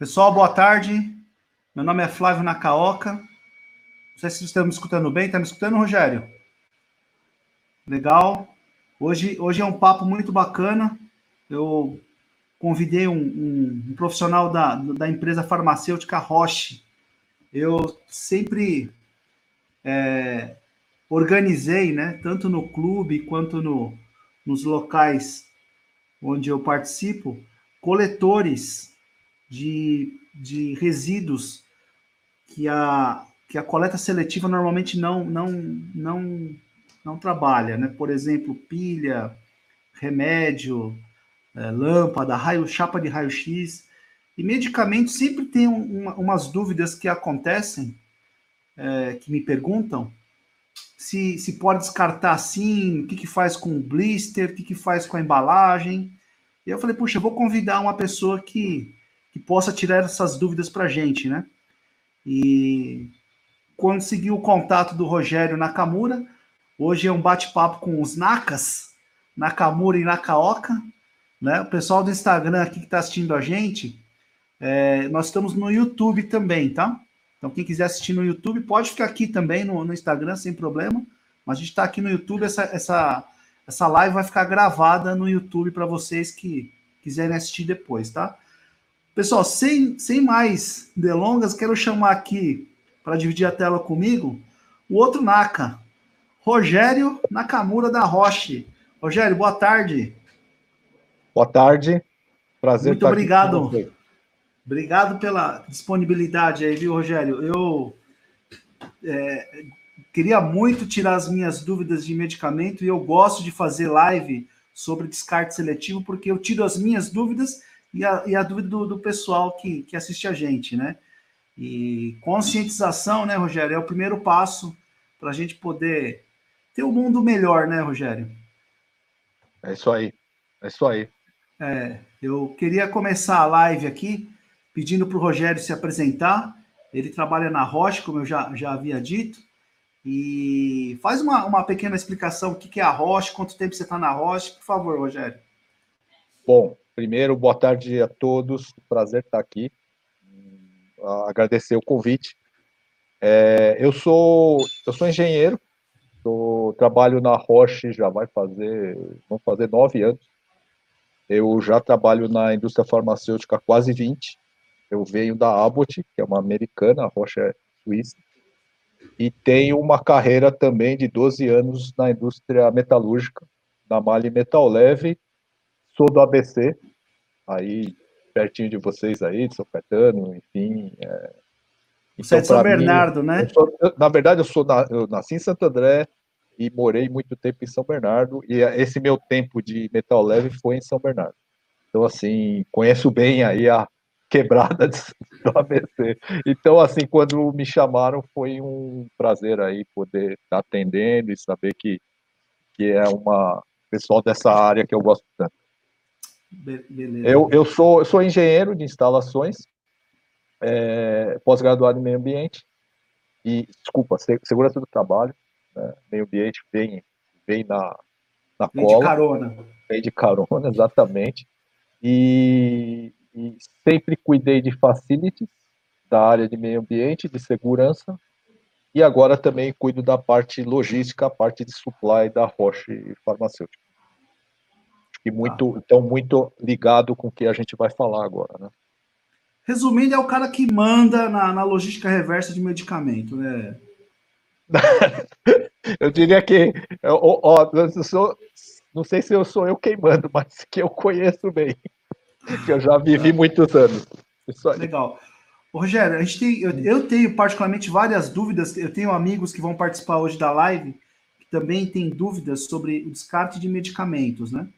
Pessoal, boa tarde. Meu nome é Flávio Nakaoka. Não sei se vocês estão me escutando bem. Está me escutando, Rogério? Legal. Hoje, hoje é um papo muito bacana. Eu convidei um, um, um profissional da, da empresa farmacêutica Roche. Eu sempre é, organizei, né, tanto no clube quanto no, nos locais onde eu participo, coletores de, de resíduos que a, que a coleta seletiva normalmente não, não, não, não trabalha, né? Por exemplo, pilha, remédio, é, lâmpada, raio, chapa de raio-x. E medicamento sempre tem uma, umas dúvidas que acontecem, é, que me perguntam se, se pode descartar assim, o que, que faz com o blister, o que, que faz com a embalagem. E eu falei, puxa, eu vou convidar uma pessoa que que possa tirar essas dúvidas para a gente, né? E consegui o contato do Rogério Nakamura. Hoje é um bate-papo com os Nakas, Nakamura e Nakaoka. Né? O pessoal do Instagram aqui que está assistindo a gente, é, nós estamos no YouTube também, tá? Então, quem quiser assistir no YouTube, pode ficar aqui também no, no Instagram, sem problema. Mas a gente está aqui no YouTube, essa, essa, essa live vai ficar gravada no YouTube para vocês que quiserem assistir depois, tá? Pessoal, sem, sem mais delongas, quero chamar aqui para dividir a tela comigo o outro Naka, Rogério Nakamura da Roche. Rogério, boa tarde. Boa tarde. Prazer Muito obrigado. Obrigado pela disponibilidade aí, viu, Rogério? Eu é, queria muito tirar as minhas dúvidas de medicamento e eu gosto de fazer live sobre descarte seletivo porque eu tiro as minhas dúvidas e a, e a dúvida do, do, pessoal que, que assiste a gente, né? E conscientização, né, Rogério, é o primeiro passo para a gente poder ter um mundo melhor, né, Rogério? É isso aí, é isso aí. É, eu queria começar a live aqui pedindo para o Rogério se apresentar. Ele trabalha na Roche, como eu já, já havia dito. E faz uma, uma pequena explicação o que, que é a Roche, quanto tempo você está na Roche, por favor, Rogério. Bom, Primeiro, boa tarde a todos. Prazer estar aqui. Agradecer o convite. É, eu sou eu sou engenheiro. Sou, trabalho na Roche já vai fazer vão fazer nove anos. Eu já trabalho na indústria farmacêutica há quase 20. Eu venho da Abbott, que é uma americana, a Roche é suíça. E tenho uma carreira também de 12 anos na indústria metalúrgica, na Mali Metal Leve. Sou do ABC, aí pertinho de vocês aí, de São Caetano, enfim. É... Então, é de São Bernardo, mim, né? Eu sou, eu, na verdade, eu sou na, eu nasci em Santo André e morei muito tempo em São Bernardo, e esse meu tempo de metal leve foi em São Bernardo. Então, assim, conheço bem aí a quebrada do ABC. Então, assim, quando me chamaram, foi um prazer aí poder estar atendendo e saber que, que é uma pessoal dessa área que eu gosto tanto. Beleza. Eu, eu, sou, eu sou engenheiro de instalações, é, pós-graduado em meio ambiente, e, desculpa, segurança do trabalho, né, meio ambiente vem, vem na, na vem cola. de carona. Vem de carona, exatamente. E, e sempre cuidei de facilities da área de meio ambiente, de segurança, e agora também cuido da parte logística, a parte de supply da Roche Farmacêutica e muito, ah. então muito ligado com o que a gente vai falar agora, né? Resumindo, é o cara que manda na, na logística reversa de medicamento, né? eu diria que, ó, ó, eu sou, não sei se eu sou eu queimando, mas que eu conheço bem, que eu já vivi muitos anos. Legal. Rogério, a gente tem, eu, eu, tenho particularmente várias dúvidas. Eu tenho amigos que vão participar hoje da live que também têm dúvidas sobre o descarte de medicamentos, né?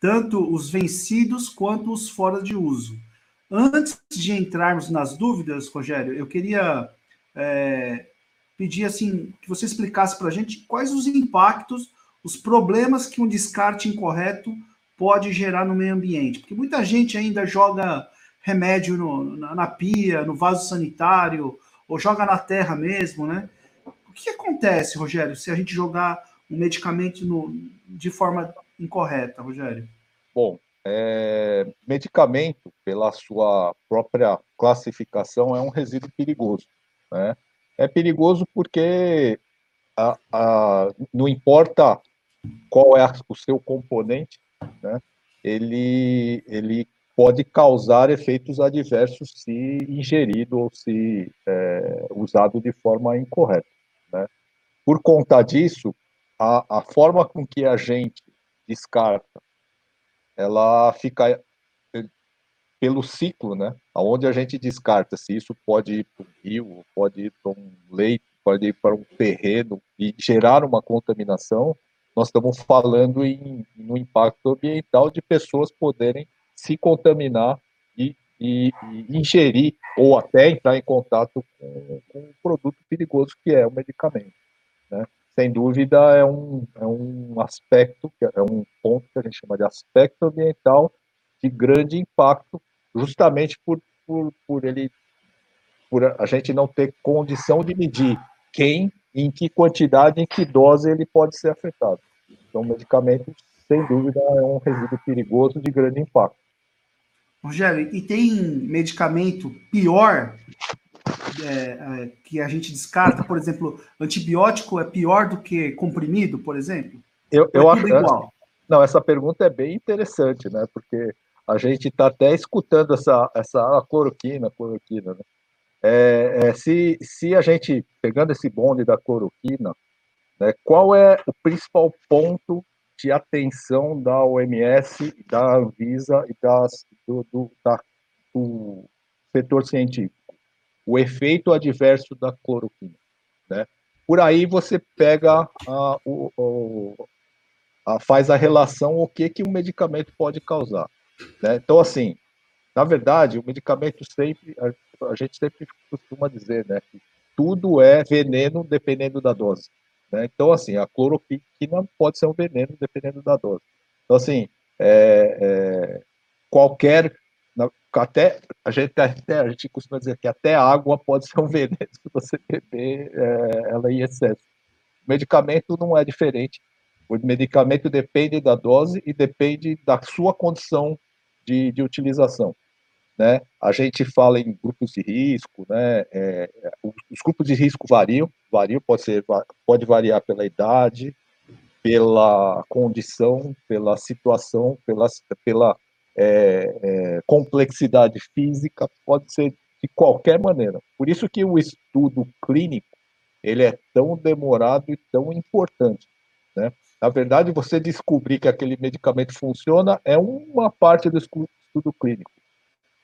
Tanto os vencidos quanto os fora de uso. Antes de entrarmos nas dúvidas, Rogério, eu queria é, pedir assim que você explicasse para a gente quais os impactos, os problemas que um descarte incorreto pode gerar no meio ambiente, porque muita gente ainda joga remédio no, na, na, pia, no vaso sanitário, ou joga na terra mesmo, né? O que acontece, Rogério, se a gente jogar um medicamento no, de forma incorreta, Rogério? Bom, é, medicamento, pela sua própria classificação, é um resíduo perigoso. Né? É perigoso porque a, a, não importa qual é o seu componente, né? ele, ele pode causar efeitos adversos se ingerido ou se é, usado de forma incorreta. Né? Por conta disso, a, a forma com que a gente descarta, ela fica eh, pelo ciclo, né? Aonde a gente descarta se isso pode ir para um rio, pode ir para um leito, pode ir para um terreno e gerar uma contaminação, nós estamos falando em, no impacto ambiental de pessoas poderem se contaminar e, e, e ingerir ou até entrar em contato com, com um produto perigoso que é o medicamento. Né? Sem dúvida, é um, é um aspecto, é um ponto que a gente chama de aspecto ambiental de grande impacto, justamente por, por, por ele por a gente não ter condição de medir quem, em que quantidade, em que dose ele pode ser afetado. Então, medicamento, sem dúvida, é um resíduo perigoso de grande impacto. Rogério, e tem medicamento pior é, é, que a gente descarta? Por exemplo, antibiótico é pior do que comprimido, por exemplo? Eu, eu é acho. Igual? Não, essa pergunta é bem interessante, né? Porque a gente está até escutando essa, essa cloroquina, cloroquina, né? É, é, se, se a gente, pegando esse bonde da cloroquina, né, qual é o principal ponto de atenção da OMS, da Anvisa e das, do, do, da, do setor científico? O efeito adverso da cloroquina. Né? Por aí você pega a, o, o, a, faz a relação o que, que o medicamento pode causar. Né? Então, assim, na verdade, o medicamento sempre, a, a gente sempre costuma dizer, né, que tudo é veneno dependendo da dose. Né? Então, assim, a cloroquina pode ser um veneno dependendo da dose. Então, assim, é, é, qualquer, até a gente até a gente costuma dizer que até água pode ser um veneno se você beber é, ela em excesso. Medicamento não é diferente. O medicamento depende da dose e depende da sua condição de, de utilização. Né? A gente fala em grupos de risco, né? É, os grupos de risco variam, variam pode ser, pode variar pela idade, pela condição, pela situação, pela, pela é, é, complexidade física, pode ser de qualquer maneira. Por isso que o estudo clínico ele é tão demorado e tão importante, né? Na verdade, você descobrir que aquele medicamento funciona é uma parte do estudo clínico.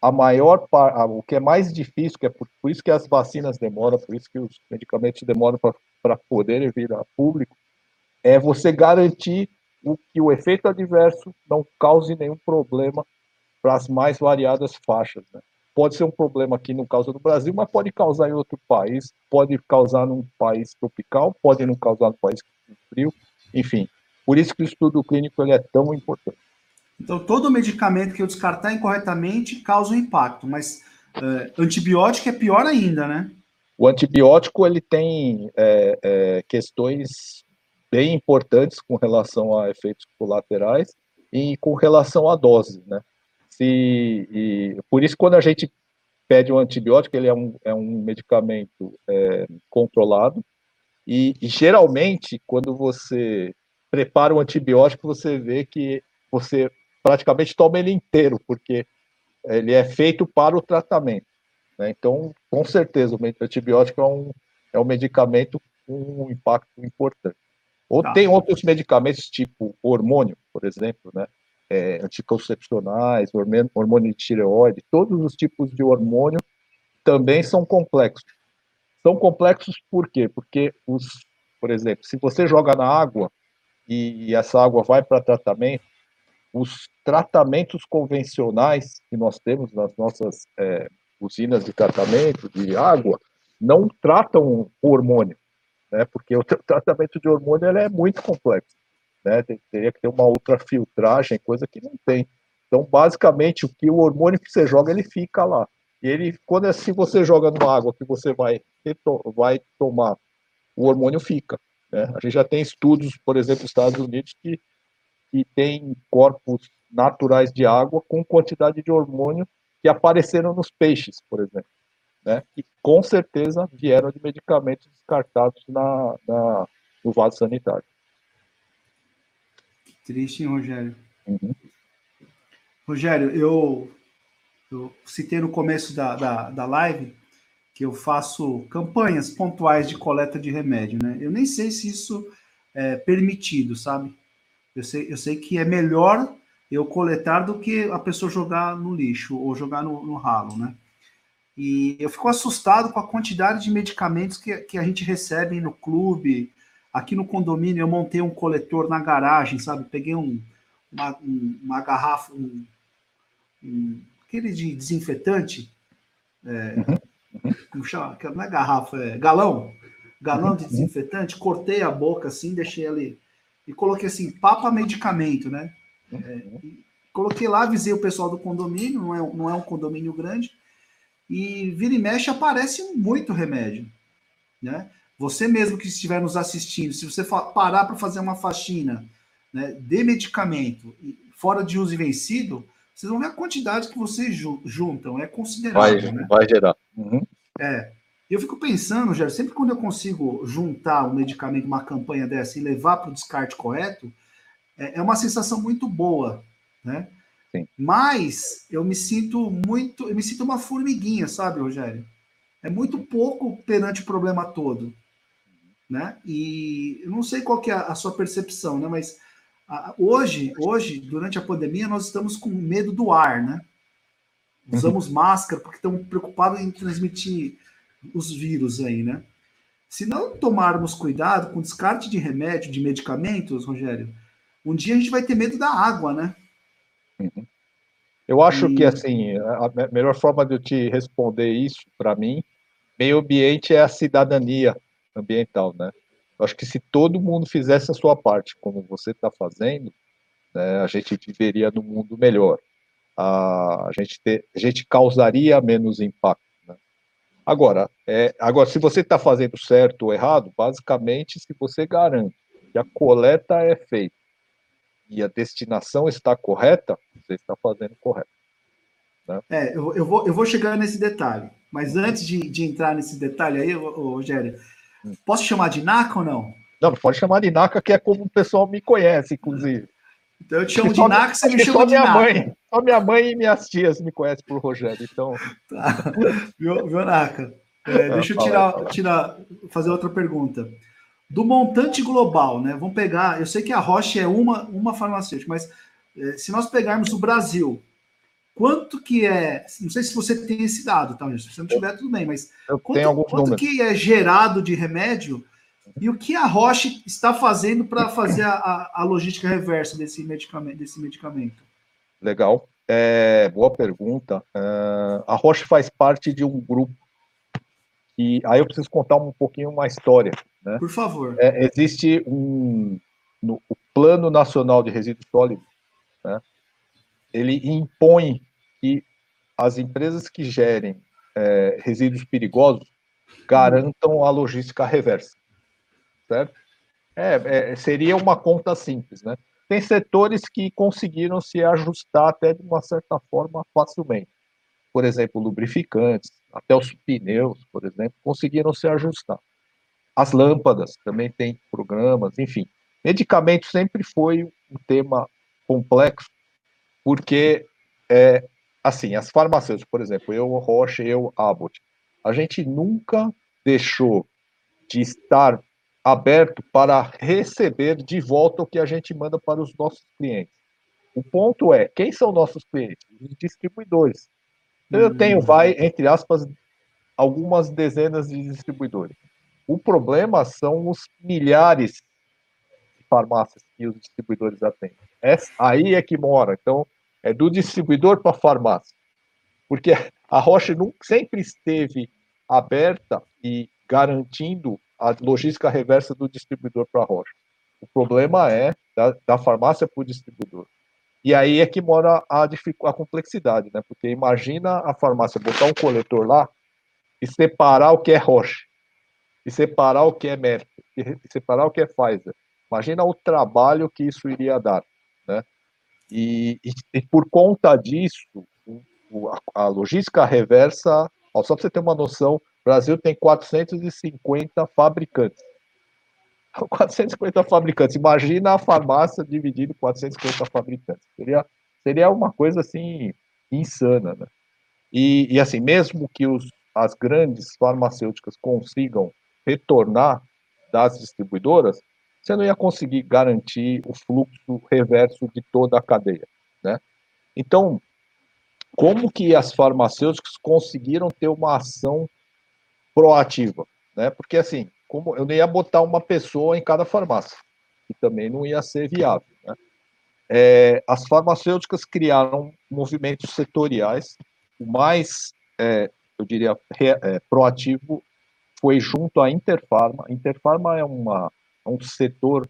A maior parte, o que é mais difícil, que é por, por, isso que as vacinas demoram, por isso que os medicamentos demoram para poderem vir a público, é você garantir o que o efeito adverso não cause nenhum problema para as mais variadas faixas. Né? Pode ser um problema aqui no caso do Brasil, mas pode causar em outro país, pode causar num país tropical, pode não causar no país frio, enfim, por isso que o estudo clínico ele é tão importante. Então, todo medicamento que eu descartar incorretamente causa um impacto, mas uh, antibiótico é pior ainda, né? O antibiótico ele tem é, é, questões bem importantes com relação a efeitos colaterais e com relação à dose, né? Se, e, por isso, quando a gente pede um antibiótico, ele é um, é um medicamento é, controlado, e, e, geralmente, quando você prepara um antibiótico, você vê que você praticamente toma ele inteiro, porque ele é feito para o tratamento. Né? Então, com certeza, o antibiótico é um, é um medicamento com um impacto importante. Ou tá. tem outros medicamentos, tipo hormônio, por exemplo, né? É, anticoncepcionais, hormônio, hormônio de tireoide, todos os tipos de hormônio também são complexos. São complexos por quê? Porque, os, por exemplo, se você joga na água e, e essa água vai para tratamento, os tratamentos convencionais que nós temos nas nossas é, usinas de tratamento de água não tratam o hormônio, né? Porque o tratamento de hormônio é muito complexo, né? Teria que ter uma outra filtragem, coisa que não tem. Então, basicamente, o que o hormônio que você joga, ele fica lá. E ele, quando é, você joga numa água que você vai, vai tomar, o hormônio fica. Né? A gente já tem estudos, por exemplo, nos Estados Unidos, que, que têm corpos naturais de água com quantidade de hormônio que apareceram nos peixes, por exemplo, né? E com certeza vieram de medicamentos descartados na, na no vaso sanitário. Triste, hein, Rogério? Uhum. Rogério, eu, eu citei no começo da, da, da live que eu faço campanhas pontuais de coleta de remédio, né? Eu nem sei se isso é permitido, sabe? Eu sei, eu sei que é melhor eu coletar do que a pessoa jogar no lixo ou jogar no, no ralo, né? E eu fico assustado com a quantidade de medicamentos que, que a gente recebe no clube. Aqui no condomínio eu montei um coletor na garagem, sabe? Peguei um, uma, um, uma garrafa, um, um, aquele de desinfetante, é, uhum. chama? Não é garrafa, é galão. Galão de desinfetante, cortei a boca assim, deixei ali. E coloquei assim, papa medicamento, né? É, coloquei lá, avisei o pessoal do condomínio, não é, não é um condomínio grande, e vira e mexe aparece muito remédio, né? Você mesmo que estiver nos assistindo, se você parar para fazer uma faxina né, de medicamento fora de uso e vencido, vocês vão ver a quantidade que vocês juntam, é considerável. Vai, né? vai gerar. Uhum. É. Eu fico pensando, Jair, sempre quando eu consigo juntar um medicamento, uma campanha dessa e levar para o descarte correto, é, é uma sensação muito boa, né? Sim. Mas eu me sinto muito, eu me sinto uma formiguinha, sabe, Rogério? É muito pouco perante o problema todo, né? E eu não sei qual que é a sua percepção, né? Mas a, hoje, hoje, durante a pandemia, nós estamos com medo do ar, né? Usamos uhum. máscara porque estamos preocupados em transmitir os vírus aí, né? Se não tomarmos cuidado com descarte de remédio, de medicamentos, Rogério, um dia a gente vai ter medo da água, né? Eu acho e... que, assim, a melhor forma de eu te responder isso, para mim, meio ambiente é a cidadania ambiental, né? Eu acho que se todo mundo fizesse a sua parte, como você está fazendo, né, a gente viveria num mundo melhor. A, a, gente ter, a gente causaria menos impacto. Né? Agora, é, agora, se você está fazendo certo ou errado, basicamente, se você garante que a coleta é feita e a destinação está correta, você está fazendo correto. Né? É, eu, eu, vou, eu vou chegar nesse detalhe, mas antes de, de entrar nesse detalhe aí, Rogério, hum. posso chamar de NACA ou não? Não, pode chamar de NACA, que é como o pessoal me conhece, inclusive. Então eu te chamo de só, NACA, você me chama de minha NACA. Mãe, só minha mãe e minhas tias me conhecem por Rogério, então... Tá. Viu, viu NACA? É, deixa eu tirar, tirar, fazer outra pergunta do montante global, né? Vamos pegar, eu sei que a Roche é uma, uma farmacêutica, mas é, se nós pegarmos o Brasil, quanto que é, não sei se você tem esse dado, tá? Se você não tiver, tudo bem, mas eu quanto, quanto que é gerado de remédio e o que a Roche está fazendo para fazer a, a, a, logística reversa desse medicamento? Desse medicamento? Legal, é, boa pergunta. É, a Roche faz parte de um grupo e aí eu preciso contar um pouquinho uma história. Né? Por favor. É, existe um no, o Plano Nacional de Resíduos Sólidos, né? ele impõe que as empresas que gerem é, resíduos perigosos garantam a logística reversa, certo? É, é, seria uma conta simples, né? Tem setores que conseguiram se ajustar até de uma certa forma facilmente. Por exemplo, lubrificantes, até os pneus, por exemplo, conseguiram se ajustar. As lâmpadas também têm programas, enfim. Medicamento sempre foi um tema complexo, porque, é, assim, as farmacêuticas, por exemplo, eu, Roche, eu, Abbott, a gente nunca deixou de estar aberto para receber de volta o que a gente manda para os nossos clientes. O ponto é, quem são nossos clientes? Os distribuidores. Então, eu tenho, vai, entre aspas, algumas dezenas de distribuidores. O problema são os milhares de farmácias que os distribuidores atendem. É, aí é que mora. Então, é do distribuidor para a farmácia. Porque a Roche nunca, sempre esteve aberta e garantindo a logística reversa do distribuidor para a Roche. O problema é da, da farmácia para o distribuidor. E aí é que mora a, a complexidade, né? Porque imagina a farmácia botar um coletor lá e separar o que é Roche, e separar o que é Merck, e separar o que é Pfizer. Imagina o trabalho que isso iria dar. né? E, e, e por conta disso, o, a, a, logística reversa, ó, só para você ter uma noção, o Brasil tem 450 fabricantes. 450 fabricantes. Imagina a farmácia dividida em 450 fabricantes. Seria, seria uma coisa assim insana, né? E, e assim, mesmo que os, as grandes farmacêuticas consigam retornar das distribuidoras, você não ia conseguir garantir o fluxo reverso de toda a cadeia, né? Então, como que as farmacêuticas conseguiram ter uma ação proativa, né? Porque assim, como eu não ia botar uma pessoa em cada farmácia, que também não ia ser viável, né? É, as farmacêuticas criaram movimentos setoriais, o mais, é, eu diria, re, é, proativo foi junto à Interfarma. Interfarma é uma é um setor,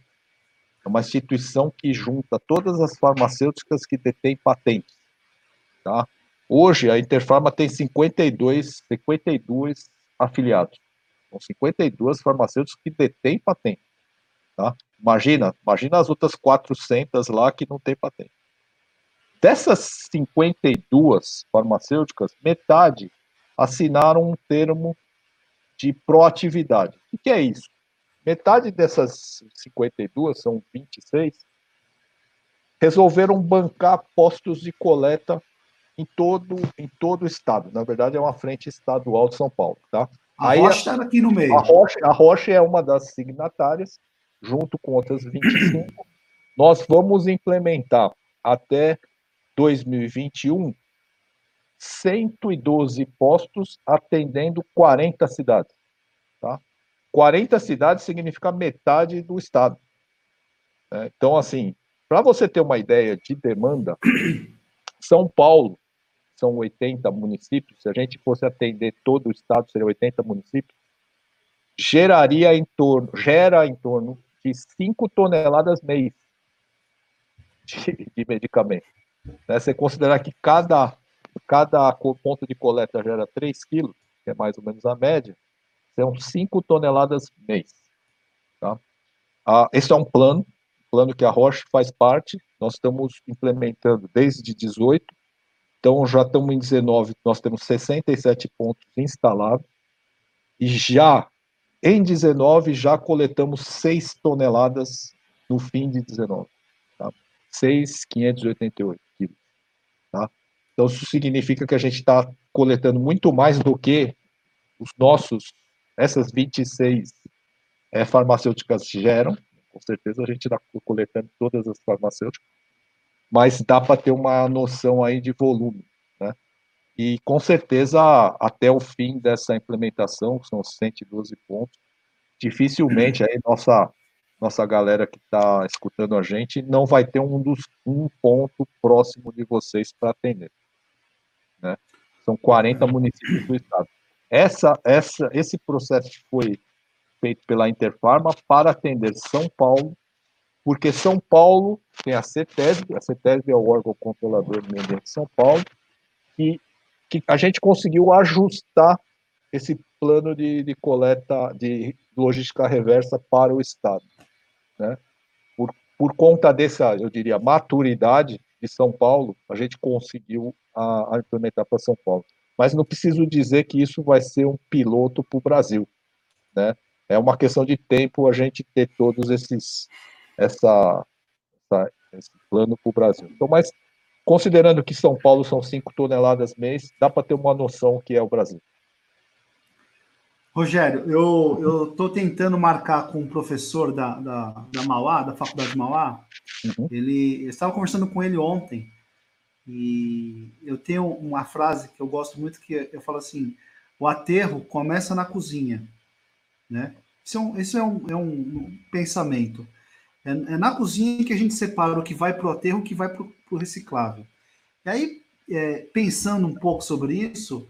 é uma instituição que junta todas as farmacêuticas que detêm patentes. Tá? Hoje, a Interfarma tem 52, 52 afiliados. São 52 farmacêuticos que detêm patente. Tá? Imagina, imagina as outras 400 lá que não têm patente. Dessas 52 farmacêuticas, metade assinaram um termo de proatividade. O que é isso? Metade dessas 52, são 26, resolveram bancar postos de coleta em todo, em todo o estado. Na verdade, é uma frente estadual de São Paulo. Tá? A Aí, Rocha está aqui no meio. A Rocha, a Rocha é uma das signatárias, junto com outras 25. Nós vamos implementar até 2021 112 postos atendendo 40 cidades. Tá? 40 cidades significa metade do estado. Né? Então, assim, para você ter uma ideia de demanda, São Paulo são 80 municípios, se a gente fosse atender todo o estado, seria 80 municípios, geraria em torno, gera em torno de 5 toneladas mês de, de medicamento. Né? Você considerar que cada, cada ponto de coleta gera 3 quilos, que é mais ou menos a média, são 5 toneladas mês. Tá? Ah, esse é um plano, plano que a Roche faz parte, nós estamos implementando desde 18, então já estamos em 19, nós temos 67 pontos instalados, e já em 19 já coletamos 6 toneladas no fim de 19. Tá? 6,588 quilos. Tá? Então isso significa que a gente está coletando muito mais do que os nossos essas 26 é, farmacêuticas geram, com certeza a gente está coletando todas as farmacêuticas, mas dá para ter uma noção aí de volume, né? E com certeza, até o fim dessa implementação, que são 112 pontos, dificilmente aí nossa nossa galera que está escutando a gente não vai ter um dos um ponto próximo de vocês para atender, né? São 40 municípios do estado. Essa, essa, esse processo foi feito pela Interfarma para atender São Paulo, porque São Paulo tem a CETESB, a CETESB é o órgão controlador do meio ambiente de São Paulo, e que a gente conseguiu ajustar esse plano de, de coleta de logística reversa para o Estado. Né? Por, por conta dessa, eu diria, maturidade de São Paulo, a gente conseguiu a, a implementar para São Paulo mas não preciso dizer que isso vai ser um piloto para o Brasil, né? É uma questão de tempo a gente ter todos esses essa, essa esse plano para o Brasil. Então, mas considerando que São Paulo são 5 toneladas mês, dá para ter uma noção que é o Brasil. Rogério, eu estou tentando marcar com um professor da, da, da Mauá, da Faculdade de Mauá. Uhum. Ele estava conversando com ele ontem e eu tenho uma frase que eu gosto muito que eu falo assim: o aterro começa na cozinha, né? Isso é um, isso é um, é um pensamento. É, é, na cozinha que a gente separa o que vai para o aterro, o que vai para o reciclável. E aí, é, pensando um pouco sobre isso,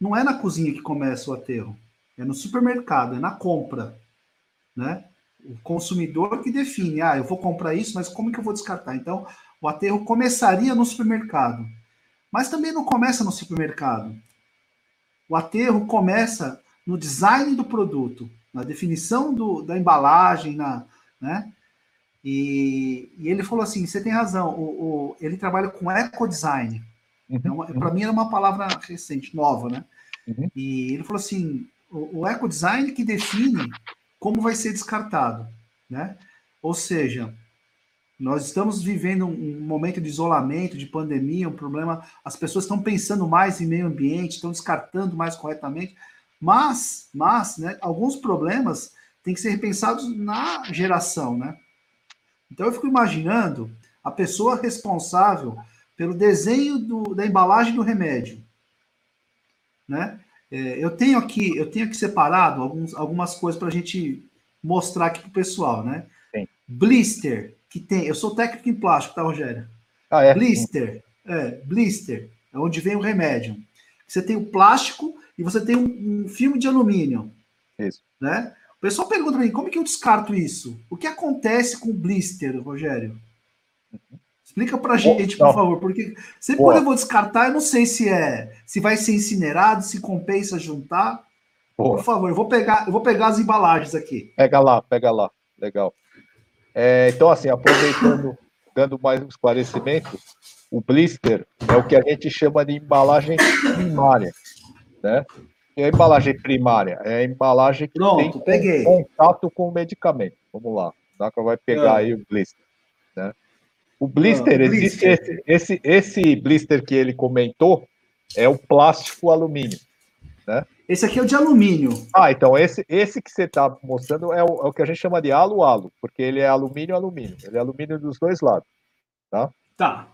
não é na cozinha que começa o aterro, é no supermercado, é na compra, né? O consumidor que define, ah, eu vou comprar isso, mas como que eu vou descartar? Então, o aterro começaria no supermercado. Mas também não começa no supermercado. O aterro começa no design do produto, na definição do, da embalagem, na, né? E, e, ele falou assim: você tem razão, o, o ele trabalha com ecodesign. Uhum, é Para mim era uma palavra recente, nova, né? Uhum. E ele falou assim: o, o ecodesign que define como vai ser descartado, né? Ou seja, nós estamos vivendo um momento de isolamento, de pandemia, um problema. As pessoas estão pensando mais em meio ambiente, estão descartando mais corretamente, mas, mas, né, alguns problemas têm que ser repensados na geração, né? Então eu fico imaginando a pessoa responsável pelo desenho do, da embalagem do remédio, né? É, eu tenho aqui, eu tenho aqui separado alguns, algumas coisas para a gente mostrar aqui para o pessoal, né? Sim. Blister, que tem. Eu sou técnico em plástico, tá, Rogério? Ah, é? Blister. É, blister. É onde vem o remédio. Você tem o plástico e você tem um, um filme de alumínio. Isso. Né? O pessoal pergunta para mim, como é que eu descarto isso? O que acontece com o blister, Rogério? Explica para a gente, por favor, porque sempre Boa. quando eu vou descartar, eu não sei se é, se vai ser incinerado, se compensa juntar. Boa. Por favor, eu vou pegar, eu vou pegar as embalagens aqui. Pega lá, pega lá, legal. É, então, assim, aproveitando, dando mais um esclarecimento, o blister é o que a gente chama de embalagem primária, né? E a embalagem primária é a embalagem que Pronto, tem peguei. contato com o medicamento. Vamos lá, Naka vai pegar ah. aí o blister, né? O blister, ah, existe blister. Esse, esse, esse blister que ele comentou é o plástico alumínio, né? Esse aqui é o de alumínio. Ah, então esse, esse que você está mostrando é o, é o, que a gente chama de alo-alo, porque ele é alumínio-alumínio. Ele é alumínio dos dois lados. Tá? Tá.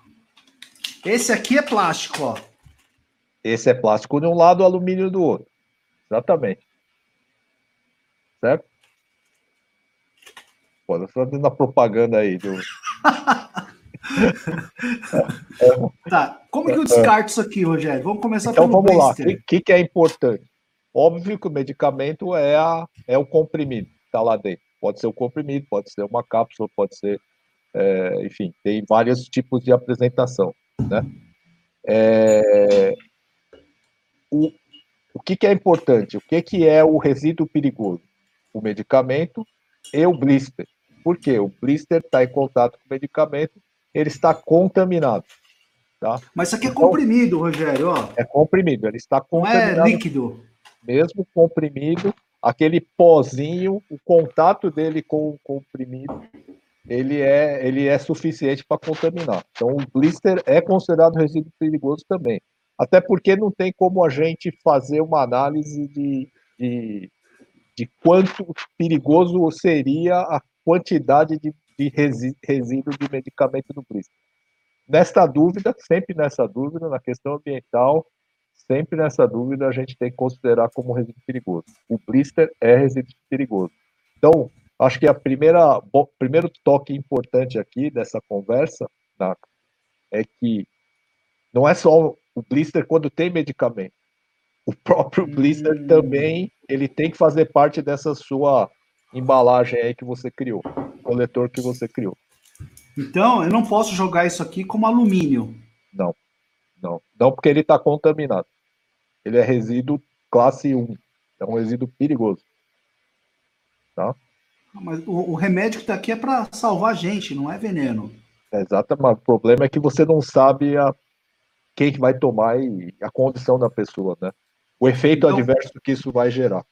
Esse aqui é plástico, ó. Esse é plástico de um lado, alumínio do outro. Exatamente. Certo? Pô, eu estou dando a propaganda aí. Do... tá. Como que eu descarto isso aqui, Rogério? Vamos começar então, pelo vamos lá. O que, que é importante? Óbvio que o medicamento é, a, é o comprimido que está lá dentro. Pode ser o comprimido, pode ser uma cápsula, pode ser, é, enfim, tem vários tipos de apresentação, né? É, o, o que, que é importante? O que, que é o resíduo perigoso? O medicamento e o blister. Por quê? O blister está em contato com o medicamento, ele está contaminado. Tá? Mas isso aqui é então, comprimido, Rogério. Ó. É comprimido, ele está contaminado. Não é líquido mesmo comprimido, aquele pozinho, o contato dele com o comprimido, ele é, ele é suficiente para contaminar. Então, o blister é considerado resíduo perigoso também. Até porque não tem como a gente fazer uma análise de, de, de quanto perigoso seria a quantidade de, de resíduo de medicamento no blister. Nesta dúvida, sempre nessa dúvida, na questão ambiental, sempre nessa dúvida a gente tem que considerar como resíduo perigoso. O blister é resíduo perigoso. Então, acho que a primeira, o primeiro toque importante aqui dessa conversa é que não é só o blister quando tem medicamento. O próprio blister hum. também ele tem que fazer parte dessa sua embalagem aí que você criou, coletor que você criou. Então, eu não posso jogar isso aqui como alumínio. Não, não, não porque ele está contaminado ele é resíduo classe 1. É um resíduo perigoso. Tá? Mas o, o remédio que está aqui é para salvar a gente, não é veneno. É, exatamente. O problema é que você não sabe a, quem vai tomar e a condição da pessoa, né? O efeito então, adverso que isso vai gerar.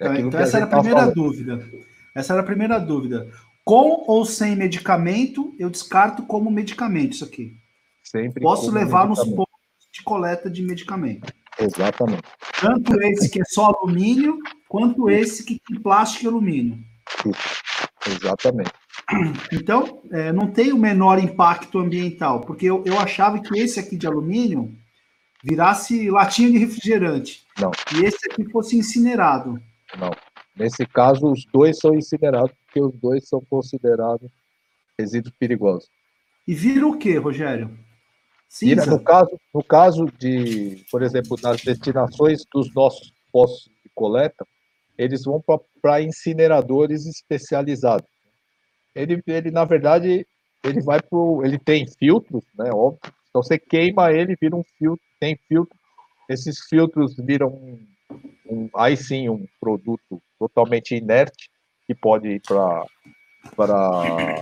É então, então essa era a primeira dúvida. Essa era a primeira dúvida. Com ou sem medicamento, eu descarto como medicamento isso aqui. Sempre Posso levar nos pontos de coleta de medicamento. Exatamente. Tanto esse que é só alumínio, quanto esse que tem plástico e alumínio. Exatamente. Então, é, não tem o menor impacto ambiental, porque eu, eu achava que esse aqui de alumínio virasse latinha de refrigerante. Não. E esse aqui fosse incinerado. Não. Nesse caso, os dois são incinerados, porque os dois são considerados resíduos perigosos. E vira o que, Rogério? Cinza. no caso, no caso de, por exemplo, das destinações dos nossos postos de coleta, eles vão para incineradores especializados. Ele, ele, na verdade, ele vai pro, ele tem filtros, né? Óbvio. Então você queima ele, vira um filtro, tem filtro. Esses filtros viram um, um, aí sim um produto totalmente inerte que pode ir para para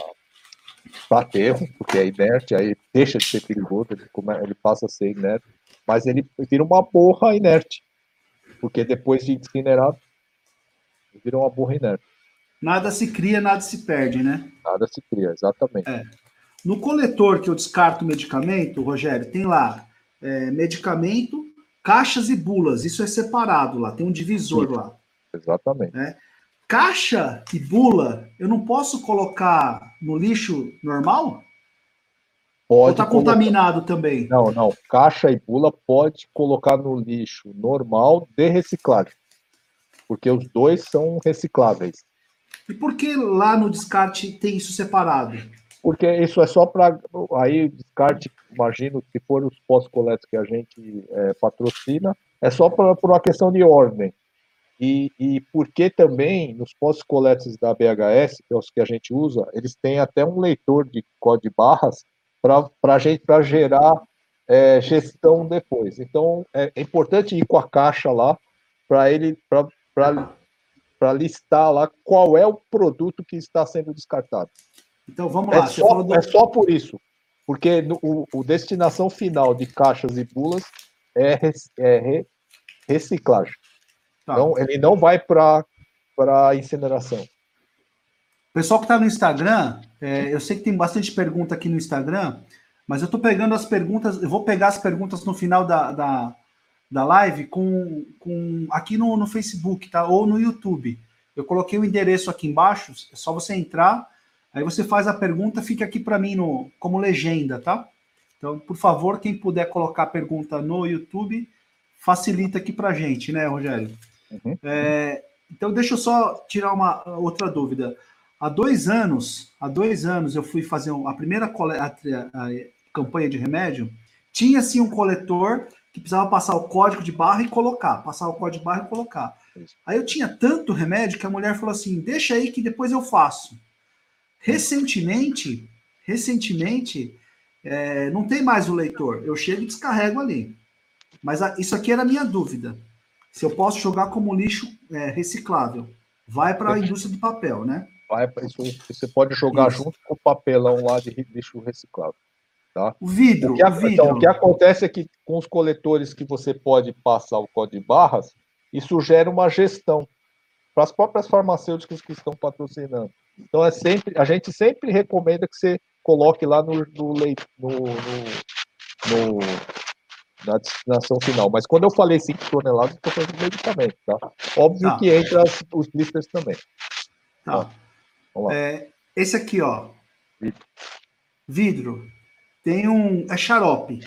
aterro, porque é inerte, aí deixa de ser perigoso, ele, ele passa a ser inerte, mas ele vira uma borra inerte, porque depois de incinerado, vira uma borra inerte. Nada se cria, nada se perde, né? Nada se cria, exatamente. É. No coletor que eu descarto medicamento, Rogério, tem lá é, medicamento, caixas e bulas. Isso é separado lá, tem um divisor Sim, lá. Exatamente. É. Caixa e bula, eu não posso colocar no lixo normal? Pode Ou está contaminado também? Não, não. Caixa e bula pode colocar no lixo normal de reciclagem. Porque os dois são recicláveis. E por que lá no descarte tem isso separado? Porque isso é só para. Aí, descarte, imagino que for os pós-coletos que a gente é, patrocina, é só pra, por uma questão de ordem. E, e porque também nos pós-coletes da BHS, que é os que a gente usa, eles têm até um leitor de código de barras para gente para gerar é, gestão depois. Então é, é, importante ir com a caixa lá para ele para listar lá qual é o produto que está sendo descartado. Então vamos lá. É, só, do... é só por isso, porque no, o, o, destinação final de caixas e bulas é, é reciclagem. Tá. Então, ele não vai para incineração. Pessoal que está no Instagram, é, eu sei que tem bastante pergunta aqui no Instagram, mas eu estou pegando as perguntas, eu vou pegar as perguntas no final da, da, da live com, com aqui no, no Facebook, tá? Ou no YouTube. Eu coloquei o endereço aqui embaixo, é só você entrar, aí você faz a pergunta, fica aqui para mim no, como legenda, tá? Então, por favor, quem puder colocar a pergunta no YouTube, facilita aqui para gente, né, Rogério? Uhum. É, então, deixa eu só tirar uma outra dúvida. Há dois anos, há dois anos eu fui fazer a primeira a, a, a campanha de remédio. Tinha sim um coletor que precisava passar o código de barra e colocar, passar o código de barra e colocar. Aí eu tinha tanto remédio que a mulher falou assim: deixa aí que depois eu faço. Recentemente, recentemente, é, não tem mais o leitor. Eu chego e descarrego ali. Mas a, isso aqui era a minha dúvida se eu posso jogar como lixo é, reciclável. Vai para a indústria do papel, né? Vai, isso, você pode jogar isso. junto com o papelão lá de lixo reciclável. Tá? O vidro, o que, o vidro. Então, o que acontece é que com os coletores que você pode passar o código de barras, isso gera uma gestão para as próprias farmacêuticas que estão patrocinando. Então é sempre, a gente sempre recomenda que você coloque lá no, no, no, no, na destinação final. Mas quando eu falei 5 toneladas, estou falando medicamento, tá? Óbvio tá. que entra as, os blisters também. Tá. Ó, é, esse aqui, ó. Vidro. Vidro. Tem um. É xarope.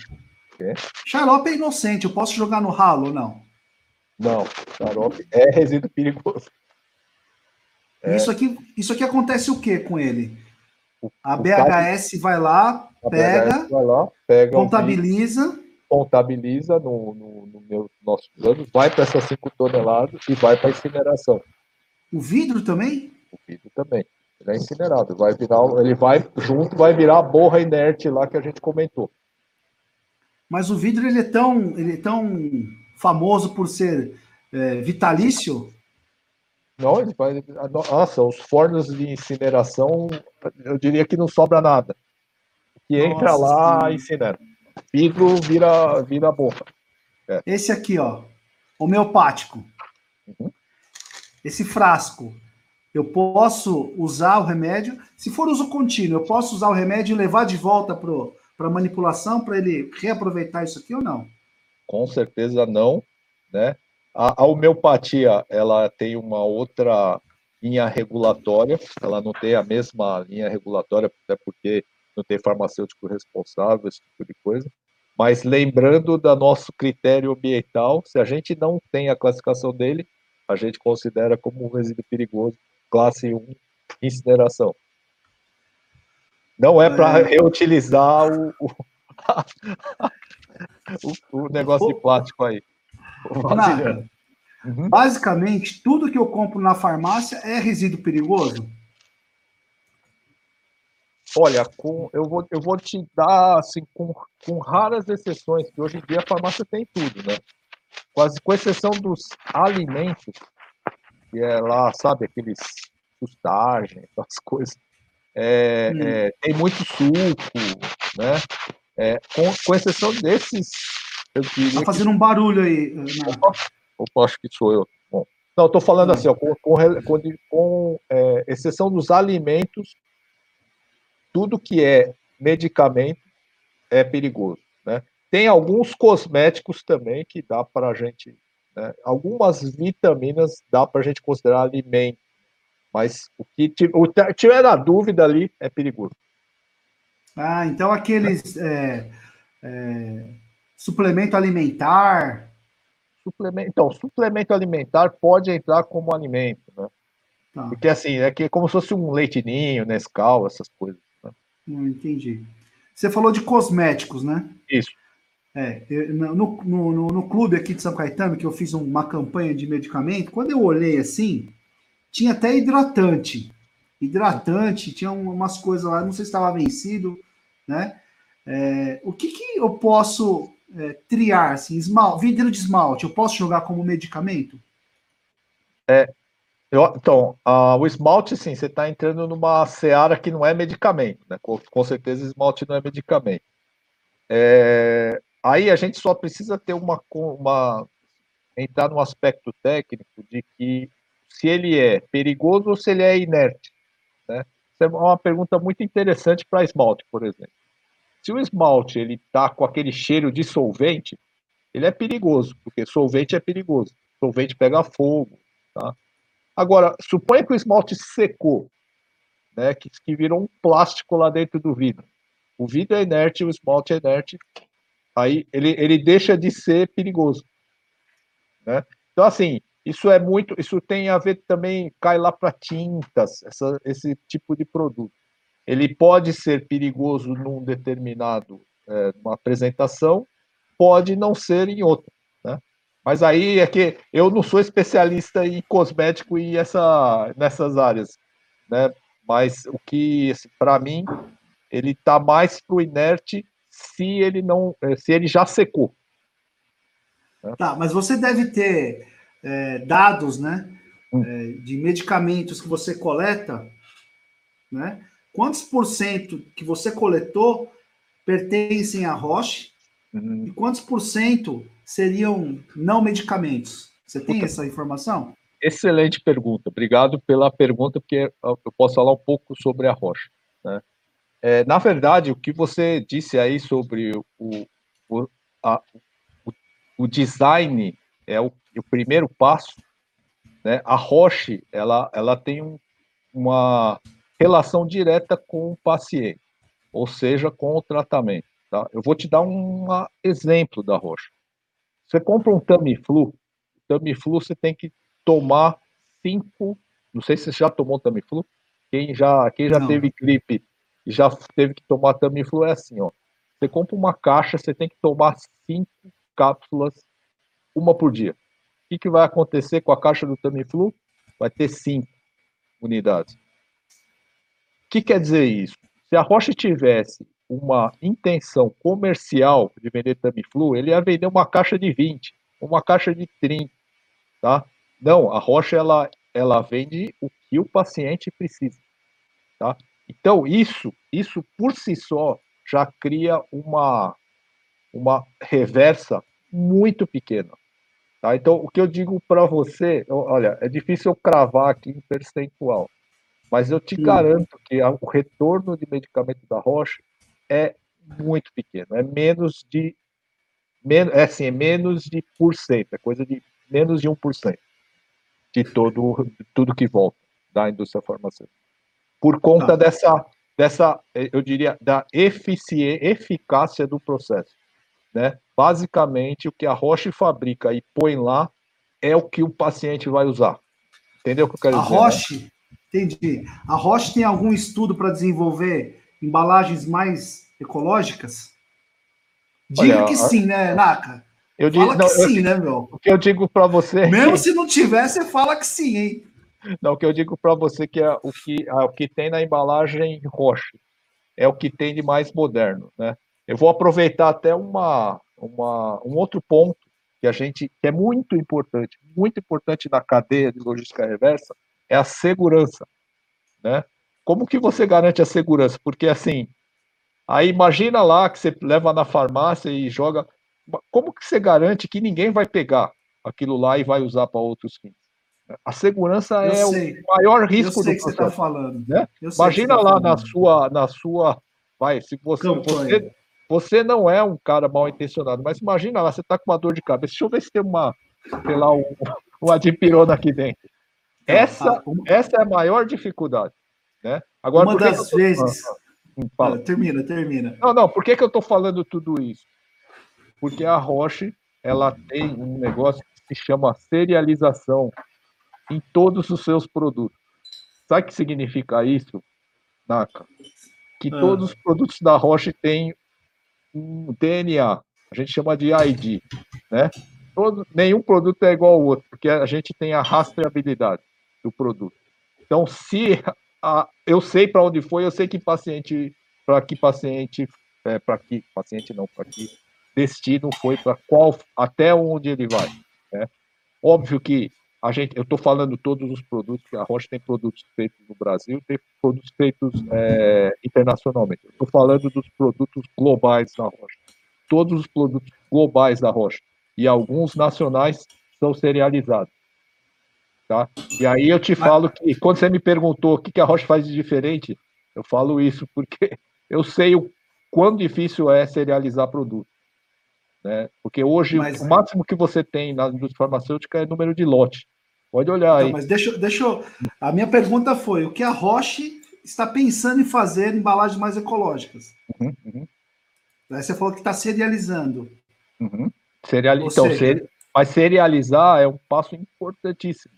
Xarope é inocente. Eu posso jogar no ralo ou não? Não. Xarope é resíduo perigoso. É. Isso, aqui, isso aqui acontece o que com ele? A BHS vai lá, pega, vai lá, pega contabiliza contabiliza no, no, no meu, nosso plano, vai para essas 5 toneladas e vai para a incineração. O vidro também? O vidro também. Ele é incinerado. Vai virar, ele vai junto, vai virar a borra inerte lá que a gente comentou. Mas o vidro ele é tão, ele é tão famoso por ser é, vitalício? Não, ele vai. Nossa, os fornos de incineração, eu diria que não sobra nada. Que entra Nossa, lá, sim. incinera vidro vira, vira borra. É. Esse aqui, ó, homeopático. Uhum. Esse frasco, eu posso usar o remédio. Se for uso contínuo, eu posso usar o remédio e levar de volta para manipulação, para ele reaproveitar isso aqui ou não? Com certeza não, né? A, a homeopatia, ela tem uma outra linha regulatória, ela não tem a mesma linha regulatória, até porque não tem farmacêutico responsável, esse tipo de coisa. Mas lembrando do nosso critério ambiental, se a gente não tem a classificação dele, a gente considera como um resíduo perigoso, classe 1, incineração. Não é para é... reutilizar o, o, o, o, negócio de plástico aí. Uhum. Basicamente, tudo que eu compro na farmácia é resíduo perigoso? Olha, com, eu, vou, eu vou te dar, assim, com, com raras exceções, que hoje em dia a farmácia tem tudo, né? Quase com exceção dos alimentos, que é lá, sabe, aqueles sustagem, aquelas coisas. é, hum. é, tem muito suco, né? É, com, com exceção desses. Eu tá fazendo que... um barulho aí. Opa, opa, acho que sou eu. Bom, não, estou falando hum. assim, ó, com, com, com, com é, exceção dos alimentos, tudo que é medicamento é perigoso. Né? Tem alguns cosméticos também que dá para a gente. Né? Algumas vitaminas dá para a gente considerar alimento, mas o que tiver na dúvida ali é perigoso. Ah, então aqueles é, é, suplemento alimentar. Suplemento, então, suplemento alimentar pode entrar como alimento, né? Tá. Porque assim, é que é como se fosse um leitinho, Nescau, essas coisas. Hum, entendi. Você falou de cosméticos, né? Isso. É, no, no, no, no, clube aqui de São Caetano, que eu fiz uma campanha de medicamento, quando eu olhei assim, tinha até hidratante hidratante, tinha umas coisas lá, não sei se estava vencido, né? É, o que, que eu posso é, triar, assim, esmalte, vidro de esmalte, eu posso jogar como medicamento? É, eu, então, o esmalte, sim, você está entrando numa seara que não é medicamento, né? Com, com certeza, esmalte não é medicamento. É, aí a gente só precisa ter uma, uma entrar no aspecto técnico de que se ele é perigoso ou se ele é inerte. Né? Isso é uma pergunta muito interessante para esmalte, por exemplo. Se o esmalte ele está com aquele cheiro de solvente, ele é perigoso, porque solvente é perigoso. Solvente pega fogo. Tá? Agora, suponha que o esmalte secou, né, que, que virou um plástico lá dentro do vidro. O vidro é inerte, o esmalte é inerte, aí ele, ele deixa de ser perigoso. Né? Então, assim, isso é muito, isso tem a ver também, cai lá para tintas, essa, esse tipo de produto. Ele pode ser perigoso num determinado, é, apresentação, pode não ser em outra? Mas aí é que eu não sou especialista em cosmético e essa, nessas áreas, né? Mas o que, assim, para mim, ele está mais pro inerte se ele não, se ele já secou. Né? Tá, mas você deve ter é, dados né, hum. é, de medicamentos que você coleta, né? Quantos por cento que você coletou pertencem a Roche uhum. e quantos por cento seriam não medicamentos? Você tem Puta. essa informação? Excelente pergunta. Obrigado pela pergunta, porque eu posso falar um pouco sobre a Roche. Né? É, na verdade, o que você disse aí sobre o, o, a, o, o design é o e o primeiro passo, né, a Roche, ela, ela tem um, uma relação direta com o paciente, ou seja, com o tratamento. Tá? Eu vou te dar um exemplo da Roche. Você compra um Tamiflu, Tamiflu você tem que tomar cinco, não sei se você já tomou Tamiflu, quem já, quem já teve gripe e já teve que tomar Tamiflu é assim, ó. Você compra uma caixa, você tem que tomar cinco cápsulas, uma por dia que, que vai acontecer com a caixa do Tamiflu? Vai ter cinco unidades. O que quer dizer isso? Se a Roche tivesse uma intenção comercial de vender Tamiflu, ele ia vender uma caixa de 20, uma caixa de 30, tá? Não, a Roche ela, ela vende o que o paciente precisa, tá? Então, isso, isso por si só já cria uma, uma reversa muito pequena. Tá? Então, o que eu digo para você, olha, é difícil eu cravar aqui em percentual, mas eu te Sim. garanto que o retorno de medicamento da Roche é muito pequeno, é menos de menos, é assim, é menos de por cento, é coisa de menos de 1% de todo de tudo que volta da indústria farmacêutica. Por conta ah. dessa dessa, eu diria, da eficiência, eficácia do processo, né? Basicamente, o que a Roche fabrica e põe lá é o que o paciente vai usar. Entendeu o que eu quero a dizer? A Roche, né? entendi. A Roche tem algum estudo para desenvolver embalagens mais ecológicas? Diga Olha, que sim, né, Naka? Eu digo, fala não, que eu, sim, né, meu? O que eu digo para você. É Mesmo se não tiver, você fala que sim, hein? Não, o que eu digo para você que é o que, é o que tem na embalagem Roche é o que tem de mais moderno, né? Eu vou aproveitar até uma, uma, um outro ponto que a gente que é muito importante, muito importante na cadeia de logística reversa, é a segurança, né? Como que você garante a segurança? Porque assim, aí imagina lá que você leva na farmácia e joga. Como que você garante que ninguém vai pegar aquilo lá e vai usar para outros fins? A segurança eu é sei. o maior risco eu sei do que processo, você está falando. Né? Imagina tá lá falando. na sua, na sua, vai, se você, você, você não é um cara mal intencionado, mas imagina lá, você está com uma dor de cabeça. Deixa eu ver se tem uma, sei lá, um, uma dipirona aqui dentro. Essa, essa é a maior dificuldade. Né? Agora, uma das tô... vezes. Ah, termina, termina. Não, não, por que, que eu estou falando tudo isso? Porque a Roche ela tem um negócio que se chama serialização em todos os seus produtos. Sabe o que significa isso, Naka? Que ah. todos os produtos da Roche têm um DNA, a gente chama de ID, né? Todo, nenhum produto é igual ao outro, porque a gente tem a rastreabilidade do produto. Então, se a, eu sei para onde foi, eu sei que paciente, para que paciente, é, para que paciente não, para que destino foi, para qual, até onde ele vai. Né? Óbvio que a gente, eu estou falando todos os produtos, que a Roche tem produtos feitos no Brasil, tem produtos feitos é, internacionalmente. Estou falando dos produtos globais da Roche. Todos os produtos globais da Roche e alguns nacionais são serializados. Tá? E aí eu te falo que, quando você me perguntou o que a Roche faz de diferente, eu falo isso porque eu sei o quão difícil é serializar produto. Né? Porque hoje mas, o máximo que você tem na indústria farmacêutica é número de lote. Pode olhar aí. mas deixa, deixa eu... A minha pergunta foi: o que a Roche está pensando em fazer embalagens mais ecológicas? Uhum, uhum. Aí você falou que está serializando. Uhum. Serial... Então, seja... ser... mas serializar é um passo importantíssimo,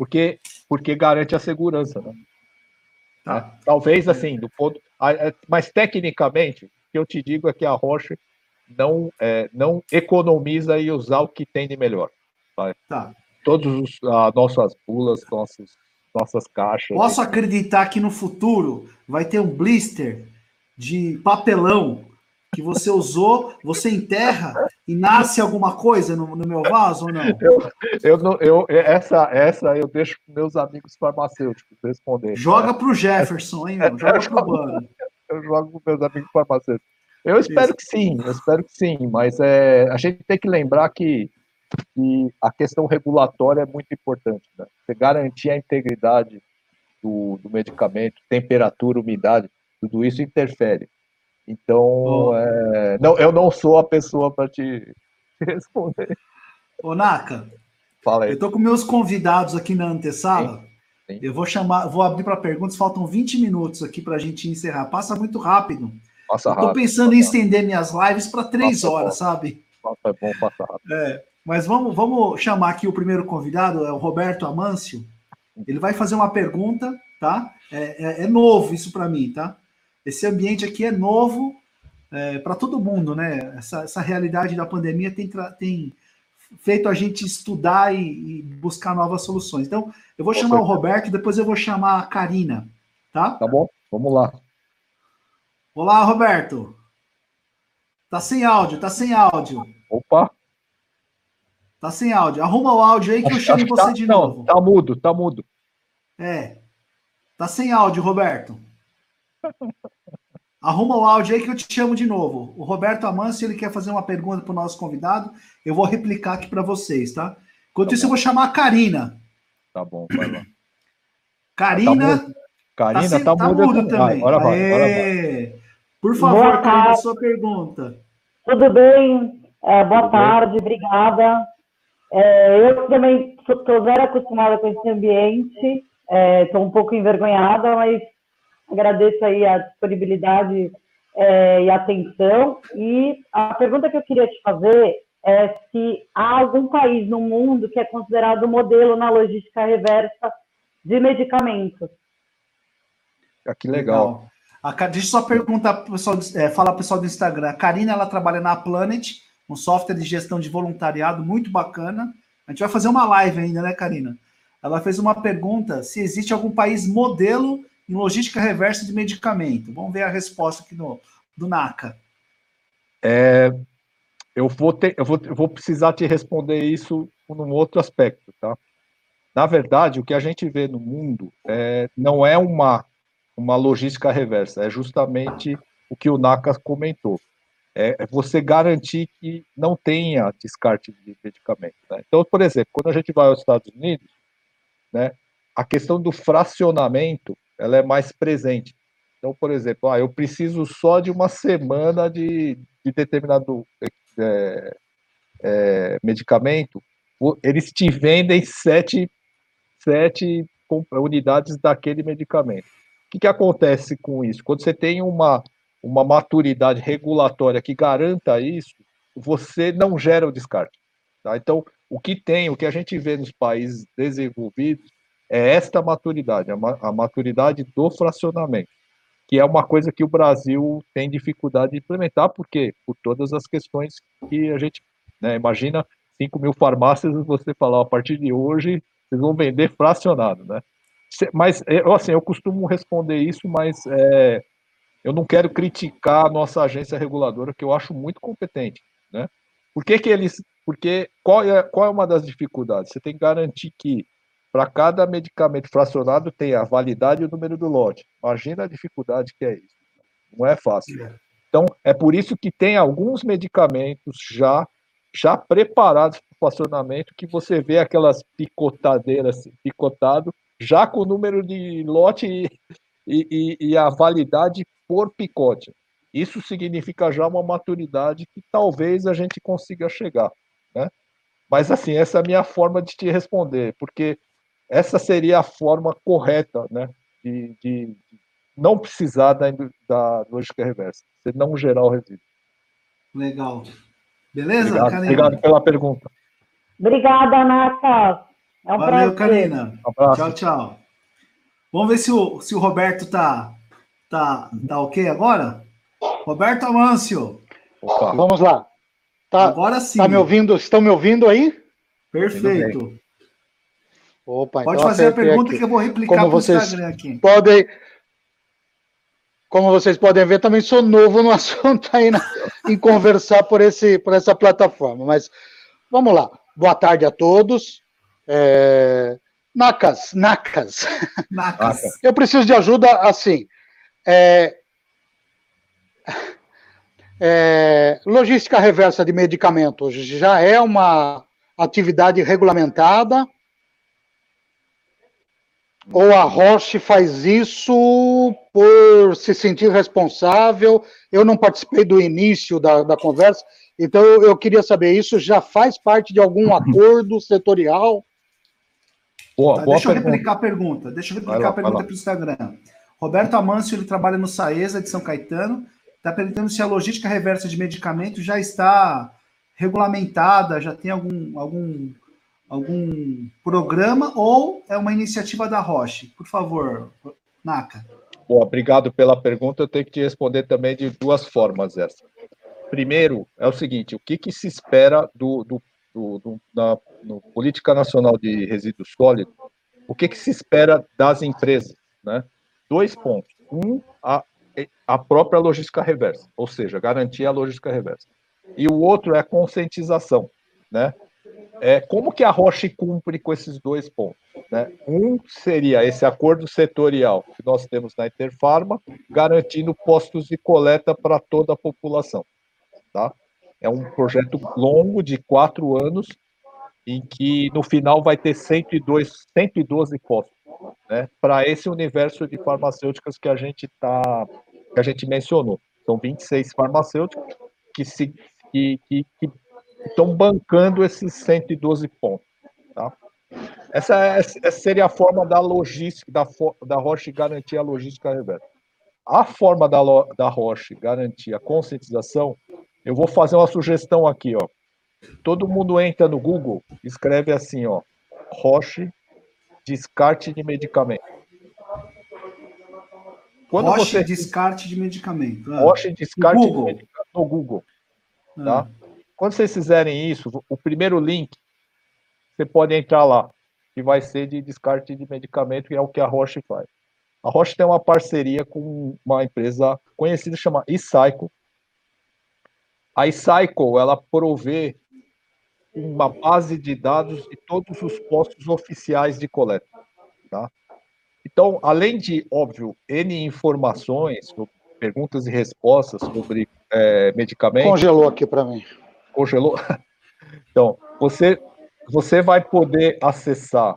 porque, porque garante a segurança. Né? Tá. É, talvez assim, do ponto. É, mas tecnicamente, o que eu te digo é que a Roche não, é, não economiza e usar o que tem de melhor. Tá? tá. Todas as nossas bulas, nossos, nossas caixas. Posso acreditar que no futuro vai ter um blister de papelão que você usou, você enterra e nasce alguma coisa no, no meu vaso ou não? Eu, eu, não, eu essa, essa eu deixo para meus amigos farmacêuticos responder. Joga para o Jefferson, hein, meu? Joga para o Bano. Eu jogo para meus amigos farmacêuticos. Eu espero Isso. que sim, eu espero que sim, mas é, a gente tem que lembrar que, que a questão regulatória é muito importante. Né? Você garantir a integridade do, do medicamento, temperatura, umidade, tudo isso interfere. Então, oh. é... não, eu não sou a pessoa para te, responder. Ô, Naka, Fala aí. eu estou com meus convidados aqui na antessala. Sim. Sim. Eu vou chamar, vou abrir para perguntas, faltam 20 minutos aqui para a gente encerrar. Passa muito rápido. Passa rápido. Estou pensando em estender minhas lives para três passa horas, bom. sabe? Passa é bom, passa rápido. É, mas vamos, vamos chamar aqui o primeiro convidado, é o Roberto Amâncio. Ele vai fazer uma pergunta, tá? É, é, é novo isso para mim, tá? Esse ambiente aqui é novo é, para todo mundo, né? Essa, essa realidade da pandemia tem, tem feito a gente estudar e, e, buscar novas soluções. Então, eu vou chamar o Roberto e depois eu vou chamar a Karina, tá? Tá bom, vamos lá. Olá, Roberto. Tá sem áudio, tá sem áudio. Opa. Tá sem áudio. Arruma o áudio aí que acho, eu chamo você tá, de não, novo. Tá mudo, tá mudo. É. Tá sem áudio, Roberto. Arruma o áudio aí que eu te chamo de novo. O Roberto Amâncio, ele quer fazer uma pergunta para o nosso convidado. Eu vou replicar aqui para vocês, tá? Enquanto tá isso, bom. eu vou chamar a Karina. Tá bom, vai lá. Karina. Tá Karina, tá, tá, tá mudo também. Agora vai, agora vai. Por favor, Karina, sua pergunta. Tudo bem? É, boa Tudo tarde, bem? obrigada. É, eu também estou zero acostumada com esse ambiente. Estou é, um pouco envergonhada, mas agradeço aí a disponibilidade é, e atenção. E a pergunta que eu queria te fazer é se há algum país no mundo que é considerado modelo na logística reversa de medicamentos. Ah, que legal. A, deixa eu só perguntar para o pessoal, é, falar pessoal do Instagram. A Karina, ela trabalha na Planet, um software de gestão de voluntariado muito bacana. A gente vai fazer uma live ainda, né, Karina? Ela fez uma pergunta se existe algum país modelo em logística reversa de medicamento? Vamos ver a resposta aqui no, do NACA. É, eu, vou ter, eu, vou, eu vou precisar te responder isso num outro aspecto, tá? Na verdade, o que a gente vê no mundo é, não é uma, uma logística reversa, é justamente o que o Naka comentou. É, é você garantir que não tenha descarte de medicamento. Né? Então, por exemplo, quando a gente vai aos Estados Unidos, né, a questão do fracionamento ela é mais presente. Então, por exemplo, ah, eu preciso só de uma semana de, de determinado é, é, medicamento, eles te vendem sete, sete unidades daquele medicamento. O que, que acontece com isso? Quando você tem uma, uma maturidade regulatória que garanta isso, você não gera o descarte. Tá? Então, o que tem, o que a gente vê nos países desenvolvidos, é esta maturidade, a maturidade do fracionamento, que é uma coisa que o Brasil tem dificuldade de implementar, porque por todas as questões que a gente né, imagina 5 mil farmácias você falar a partir de hoje vocês vão vender fracionado, né? Mas eu assim eu costumo responder isso, mas é, eu não quero criticar a nossa agência reguladora, que eu acho muito competente, né? Por que, que eles, porque qual é, qual é uma das dificuldades? Você tem que garantir que para cada medicamento fracionado tem a validade e o número do lote. Imagina a dificuldade que é isso. Não é fácil. É. Então, é por isso que tem alguns medicamentos já já preparados para o fracionamento, que você vê aquelas picotadeiras picotado, já com o número de lote e, e, e a validade por picote. Isso significa já uma maturidade que talvez a gente consiga chegar, né? Mas assim, essa é a minha forma de te responder, porque essa seria a forma correta, né, de, de não precisar da, da lógica reversa, você não gerar o resíduo. Legal. Beleza, obrigado, Obrigado pela pergunta. Obrigada, Nata. É um Valeu, prazer. Karina. Um tchau, tchau. Vamos ver se o, se o Roberto tá, tá, tá ok agora? Roberto Amâncio. Opa. Vamos lá. Tá, agora sim. Tá me ouvindo? Estão me ouvindo aí? Perfeito. Opa, Pode então fazer a pergunta aqui. que eu vou replicar para o Instagram aqui. Podem, como vocês podem ver, também sou novo no assunto aí na, em conversar por, esse, por essa plataforma. Mas vamos lá. Boa tarde a todos. É... Nacas, Nacas. Nacas. Eu preciso de ajuda assim. É... É... Logística reversa de medicamentos já é uma atividade regulamentada ou a Roche faz isso por se sentir responsável? Eu não participei do início da, da conversa, então eu, queria saber, isso já faz parte de algum acordo setorial? Boa, tá, boa deixa pergunta. eu replicar a pergunta. Deixa eu replicar lá, a pergunta para o Instagram. Roberto Amâncio, ele trabalha no Saesa de São Caetano, está perguntando se a logística reversa de medicamentos já está regulamentada, já tem algum, algum algum programa ou é uma iniciativa da Roche? Por favor, Naka. Bom, obrigado pela pergunta. Eu tenho que te responder também de duas formas essa. Primeiro, é o seguinte: o que, que se espera do, do, do, do da no Política Nacional de Resíduos Sólidos? O que, que se espera das empresas? Né? Dois pontos. Um, a, a própria logística reversa, ou seja, garantir a logística reversa. E o outro é a conscientização. Né? É, como que a Roche cumpre com esses dois pontos? Né? Um seria esse acordo setorial que nós temos na Interfarma, garantindo postos de coleta para toda a população. Tá? É um projeto longo de quatro anos, em que no final vai ter 102, 112 postos, né? para esse universo de farmacêuticas que a gente tá, que a gente mencionou. São 26 farmacêuticas que, se, que, que, que estão bancando esses 112 pontos. Tá? Essa, é, essa, seria a forma da logística, da, da Roche garantir a logística reversa. A forma da, da Roche garantir a conscientização, eu vou fazer uma sugestão aqui, ó. Todo mundo entra no Google, escreve assim, ó, Roche descarte de medicamento. Quando Roche você... descarte de medicamento. Ah. Roche descarte no Google. de medicamento no Google. Tá? Ah. Quando vocês fizerem isso, o primeiro link, você pode entrar lá, que vai ser de descarte de medicamento, que é o que a Roche faz. A Roche tem uma parceria com uma empresa conhecida chamada eCycle. A eCycle, ela provê uma base de dados de todos os postos oficiais de coleta. Tá? Então, além de, óbvio, N informações, perguntas e respostas sobre é, medicamentos. Congelou aqui para mim. Congelou? Então, você, você vai poder acessar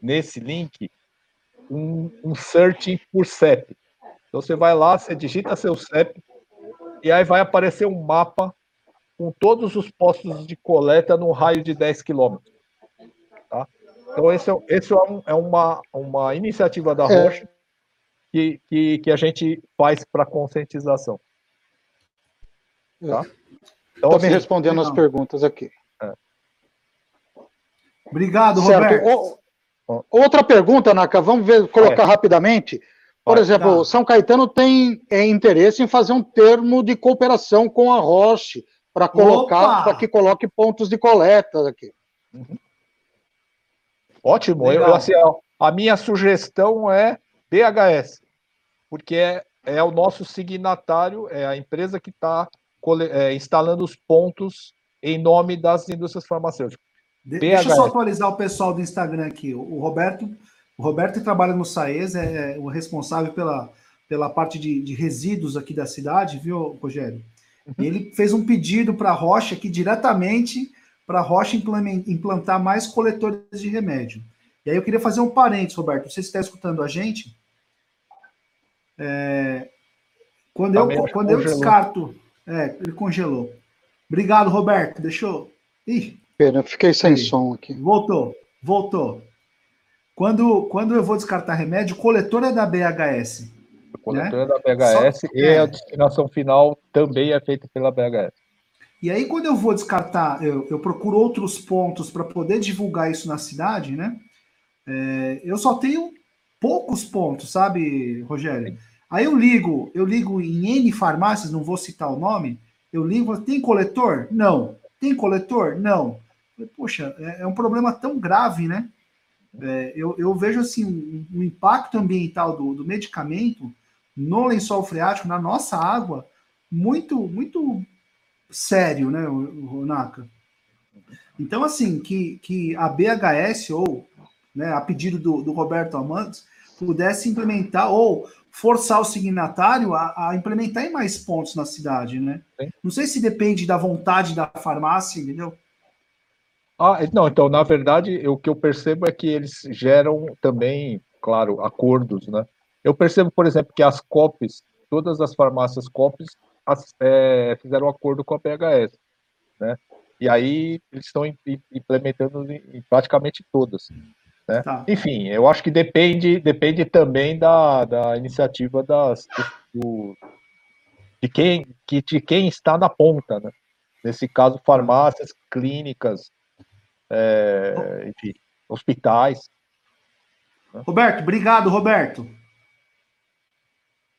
nesse link um, um search por CEP. Então, você vai lá, você digita seu CEP, e aí vai aparecer um mapa com todos os postos de coleta no raio de 10 quilômetros. Tá? Então, esse, é, esse é, um, é uma, uma iniciativa da é. Rocha que, que, que a gente faz para conscientização. Tá? Então, assim, me respondendo não. as perguntas aqui. É. Obrigado, certo. Roberto. O, outra pergunta, Naka, vamos ver, colocar é. rapidamente. Por exemplo, tá. São Caetano tem é, interesse em fazer um termo de cooperação com a Roche para colocar, para que coloque pontos de coleta aqui. Uhum. Ótimo. Eu, assim, a minha sugestão é BHS, porque é, é o nosso signatário, é a empresa que está instalando os pontos em nome das indústrias farmacêuticas. De, deixa eu só atualizar o pessoal do Instagram aqui. O Roberto, o Roberto trabalha no SAES, é, é o responsável pela, pela parte de, de, resíduos aqui da cidade, viu, Rogério? Uhum. Ele fez um pedido para a Rocha aqui diretamente para a Rocha implantar mais coletores de remédio. E aí eu queria fazer um parênteses, Roberto. Você está escutando a gente? É, quando eu, quando eu descarto. É, ele congelou. Obrigado, Roberto. Deixou. Ih. Pera, fiquei sem aí. som aqui. Voltou, voltou. Quando, quando eu vou descartar remédio, o coletor é da BHS. O coletor né? é da BHS Só, e é. a destinação final também é feita pela BHS. E aí, quando eu vou descartar, eu, eu procuro outros pontos para poder divulgar isso na cidade, né? É, eu só tenho poucos pontos, sabe, Rogério? Aí eu ligo, eu ligo em N farmácias, não vou citar o nome, eu ligo, tem coletor? Não. Tem coletor? Não. Poxa, é, é um problema tão grave, né? É, eu, eu, vejo assim um, um impacto ambiental do, do, medicamento no lençol freático, na nossa água, muito, muito sério, né, o, o Naka? Então, assim, que, que a BHS, ou né, a pedido do, do Roberto Amantes, pudesse implementar, ou forçar o signatário a, a, implementar em mais pontos na cidade, né? Sim. Não sei se depende da vontade da farmácia, entendeu? Ah, não, então, na verdade, o que eu percebo é que eles geram também, claro, acordos, né? Eu percebo, por exemplo, que as COPs, todas as farmácias COPs as, é, fizeram um acordo com a PHS, né? E aí eles estão implementando em, em praticamente todas. Né? Tá. Enfim, eu acho que depende, depende também da, da iniciativa das, do, de, quem, que, de quem está na ponta. Né? Nesse caso, farmácias, clínicas, é, enfim, hospitais. Né? Roberto, obrigado, Roberto.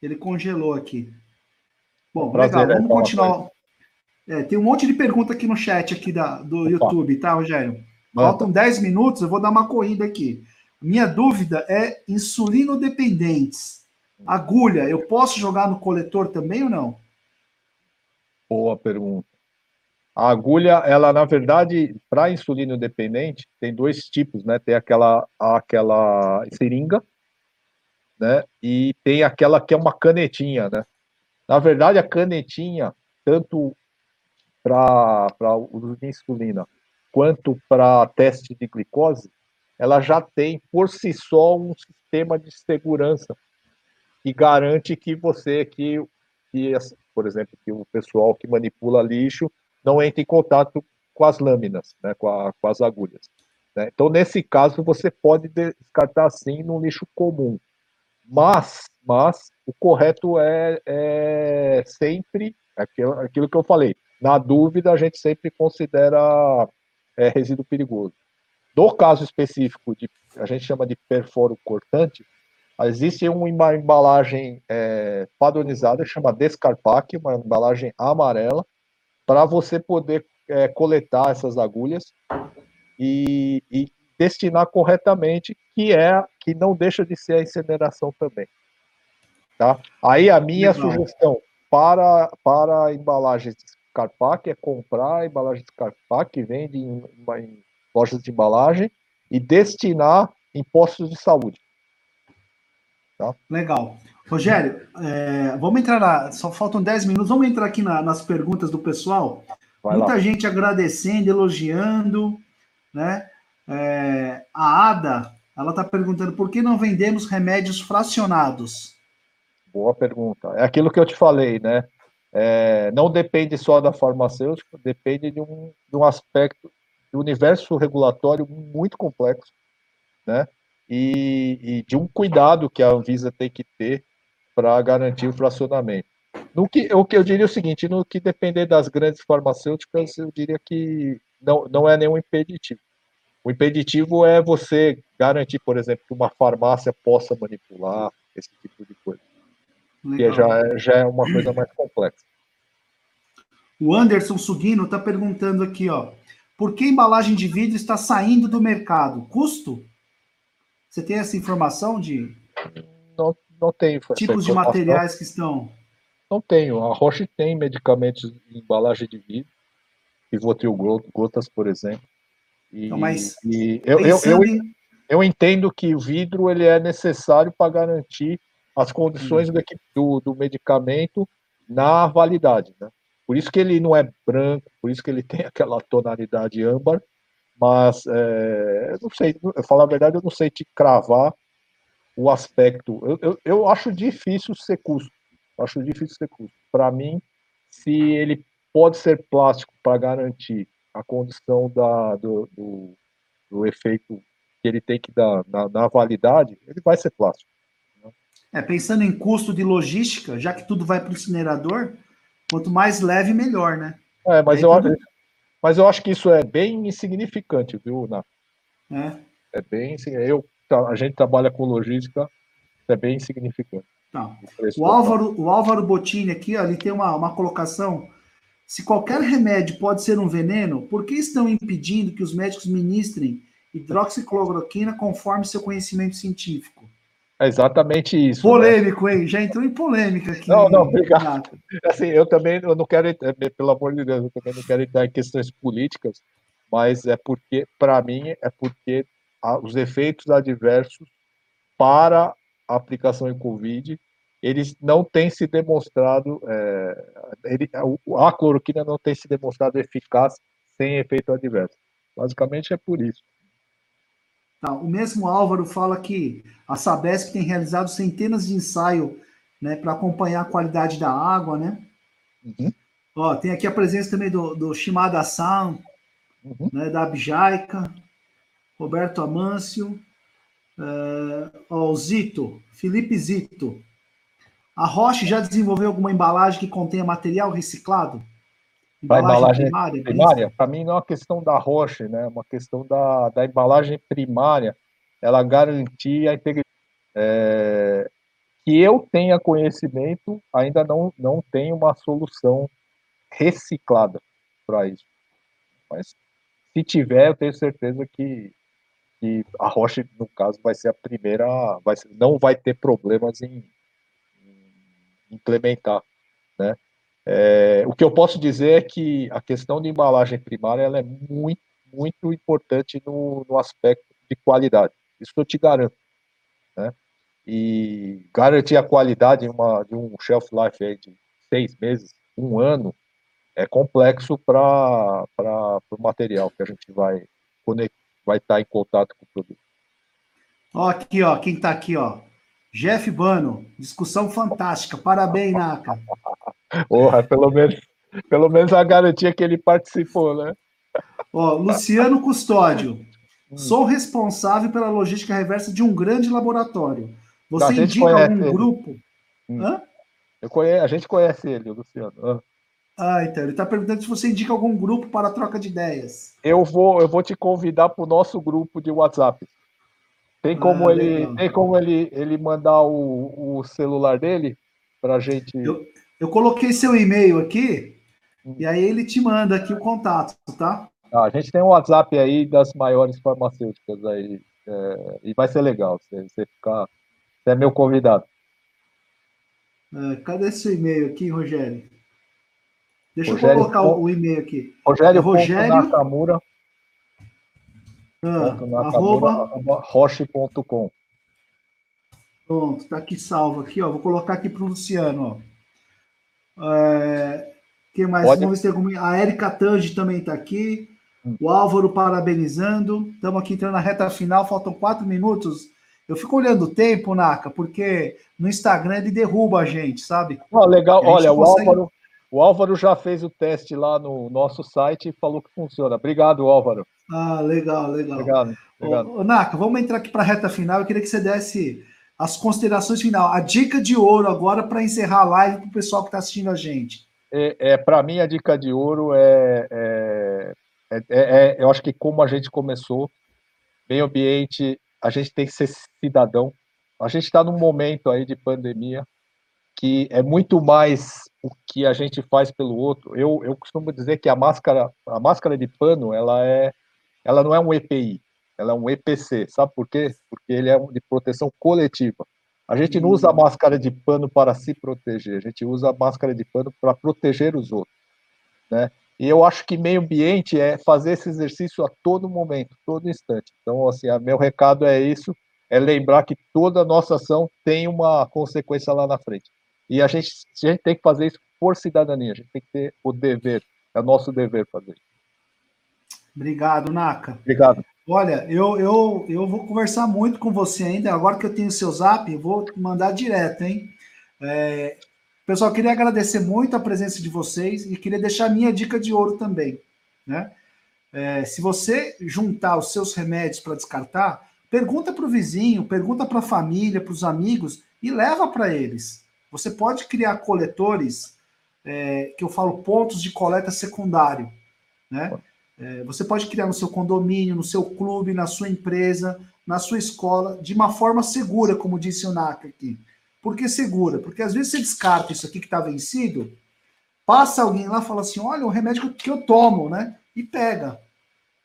Ele congelou aqui. Bom, Prazer, legal, vamos continuar. É, tem um monte de pergunta aqui no chat aqui da, do Opa. YouTube, tá, Rogério? Faltam 10 minutos, eu vou dar uma corrida aqui. Minha dúvida é insulino-dependentes. Agulha, eu posso jogar no coletor também ou não? Boa pergunta. A agulha, ela na verdade, para insulino dependente, tem dois tipos, né? Tem aquela aquela seringa, né? E tem aquela que é uma canetinha, né? Na verdade, a canetinha, tanto para uso de insulina quanto para teste de glicose, ela já tem por si só um sistema de segurança que garante que você que, que por exemplo, que o pessoal que manipula lixo não entre em contato com as lâminas, né, com, a, com as agulhas. Né? Então, nesse caso, você pode descartar sim no lixo comum. Mas, mas o correto é, é sempre aquilo, aquilo que eu falei. Na dúvida, a gente sempre considera é, resíduo perigoso. No caso específico, de, a gente chama de perforo cortante, existe uma embalagem é, padronizada, chama Descarpac, uma embalagem amarela, para você poder é, coletar essas agulhas e, e, destinar corretamente, que é que não deixa de ser a incineração também. Tá? Aí a minha Legal. sugestão para, para embalagens Carpac é comprar de Carpac que vende em, em, lojas de embalagem e destinar em postos de saúde. Tá? Legal. Rogério, é, vamos entrar na. Só faltam 10 minutos, vamos entrar aqui na, nas perguntas do pessoal. Vai Muita lá. gente agradecendo, elogiando, né? É, a Ada, ela está perguntando por que não vendemos remédios fracionados? Boa pergunta. É aquilo que eu te falei, né? É, não depende só da farmacêutica, depende de um, de um aspecto do universo regulatório muito complexo, né? E, e, de um cuidado que a Anvisa tem que ter para garantir o fracionamento. No que, o que eu diria é o seguinte, no que depender das grandes farmacêuticas, eu diria que não, não é nenhum impeditivo. O impeditivo é você garantir, por exemplo, que uma farmácia possa manipular esse tipo de coisa. Que já, é, já é uma coisa mais complexa. O Anderson Sugino está perguntando aqui, ó. Por que embalagem de vidro está saindo do mercado? Custo? Você tem essa informação de. Não, não tenho. Tipos de materiais que estão. Não tenho. A Roche tem medicamentos em embalagem de vidro, Rivotril gotas, por exemplo. E, então, mas e eu, eu, eu, eu, entendo que o vidro ele é necessário para garantir as condições hum. do, do medicamento na validade, né? Por isso que ele não é branco, por isso que ele tem aquela tonalidade âmbar, mas é, eu não sei, eu falar a verdade, eu não sei te cravar o aspecto. Eu, eu, eu acho difícil ser custo. Acho difícil ser custo. Para mim, se ele pode ser plástico para garantir a condição da, do, do, do, efeito que ele tem que dar na, na validade, ele vai ser plástico. É, pensando em custo de logística, já que tudo vai para o incinerador, quanto mais leve, melhor, né? É, mas, eu, tudo... mas eu acho que isso é bem insignificante, viu, Ná? É. É bem eu a gente trabalha com logística, é bem insignificante. Tá. O Álvaro, o Álvaro Bottini aqui, ó, ele tem uma, uma colocação. Se qualquer remédio pode ser um veneno, por que estão impedindo que os médicos ministrem hidroxicloroquina conforme seu conhecimento científico? É exatamente isso. Né? Polêmico, né? hein? Já entrou em polêmica aqui. Não, não, obrigado. Assim, eu também eu não quero, pelo amor de Deus, eu também não quero entrar em questões políticas, mas é porque, para mim, é porque os efeitos adversos para a aplicação em Covid, eles não têm se demonstrado, é, ele, a cloroquina não tem se demonstrado eficaz sem efeito adverso. Basicamente é por isso. Tá, o mesmo Álvaro fala que a Sabesp tem realizado centenas de ensaios né, para acompanhar a qualidade da água, né? Uhum. Ó, tem aqui a presença também do, do Shimada-san, uhum. né, da Abjaica, Roberto Amâncio, uh, ó, o Zito, Felipe Zito. A Roche já desenvolveu alguma embalagem que contenha material reciclado? Embalagem, embalagem primária? É primária para mim, não é uma questão da Roche, né? É uma questão da, da embalagem primária. Ela garantir a integridade. É, que eu tenha conhecimento, ainda não, não tem uma solução reciclada para isso. Mas se tiver, eu tenho certeza que que a Roche, no caso, vai ser a primeira, vai ser, não vai ter problemas em, em implementar? É, o que eu posso dizer é que a questão de embalagem primária ela é muito, muito importante no, no aspecto de qualidade. Isso eu te garanto, né? E garantir a qualidade de, uma, de um shelf life de seis meses, um ano, é complexo para o material que a gente vai conectar vai estar em contato com o produto. Ó, aqui, ó, quem está aqui, ó. Jeff Bano, discussão fantástica. Parabéns, Naka. Porra, pelo menos, pelo menos a garantia que ele participou, né? Ó, Luciano Custódio. Sou responsável pela logística reversa de um grande laboratório. Você Não, indica algum ele. grupo? Hum. Hã? Eu conheço, a gente conhece ele, o Luciano. Ah, então. Ele está perguntando se você indica algum grupo para troca de ideias. Eu vou, eu vou te convidar para o nosso grupo de WhatsApp. Tem como ah, ele, tem como ele, ele mandar o, o celular dele para a gente. Eu, eu coloquei seu e-mail aqui hum. e aí ele te manda aqui o contato, tá? Ah, a gente tem um WhatsApp aí das maiores farmacêuticas aí é, e vai ser legal você, você ficar. Você é meu convidado. É, cadê seu e-mail aqui, Rogério? Deixa Rogério, eu colocar o, e-mail aqui. Rogério, Rogério Nakamura. Ah, Nakamura, roche.com. Pronto, está aqui salvo aqui, ó. Vou colocar aqui para o Luciano, ó. É, quem mais? Pode. Vamos ver alguma... A Erika Tange também está aqui. O Álvaro parabenizando. Estamos aqui entrando na reta final, faltam quatro minutos. Eu fico olhando o tempo, Naka, porque no Instagram ele derruba a gente, sabe? Oh, legal. Olha, o Álvaro, o Álvaro já fez o teste lá no nosso site e falou que funciona. Obrigado, Álvaro. Ah, legal, legal. Obrigado. obrigado. Ô, Naka, vamos entrar aqui para a reta final. Eu queria que você desse as considerações final. A dica de ouro agora para encerrar a live para o pessoal que está assistindo a gente. É, é para mim, a dica de ouro é, é, é, é, eu acho que como a gente começou, meio ambiente a gente tem que ser cidadão. A gente está num momento aí de pandemia que é muito mais o que a gente faz pelo outro. Eu, eu costumo dizer que a máscara, a máscara de pano, ela é, ela não é um EPI, ela é um EPC. Sabe por quê? Porque ele é de proteção coletiva. A gente não usa a máscara de pano para se proteger, a gente usa a máscara de pano para proteger os outros, né? E eu acho que meio ambiente é fazer esse exercício a todo momento, todo instante. Então, assim, a meu recado é isso, é lembrar que toda a nossa ação tem uma consequência lá na frente. E a gente, a gente tem que fazer isso por cidadania, a gente tem que ter o dever, é nosso dever fazer isso. Obrigado, Naka. Obrigado. Olha, eu, eu, eu vou conversar muito com você ainda. Agora que eu tenho o seu zap, vou mandar direto, hein? É, Pessoal, queria agradecer muito a presença de vocês e queria deixar a minha dica de ouro também. Né? É, se você juntar os seus remédios para descartar, pergunta para o vizinho, pergunta para a família, para os amigos e leva para eles. Você pode criar coletores, é, que eu falo pontos de coleta secundário. Né? É, você pode criar no seu condomínio, no seu clube, na sua empresa, na sua escola, de uma forma segura, como disse o Naka aqui. Por que segura? Porque às vezes você descarta isso aqui que está vencido, passa alguém lá e fala assim: olha, o remédio que eu tomo, né? E pega.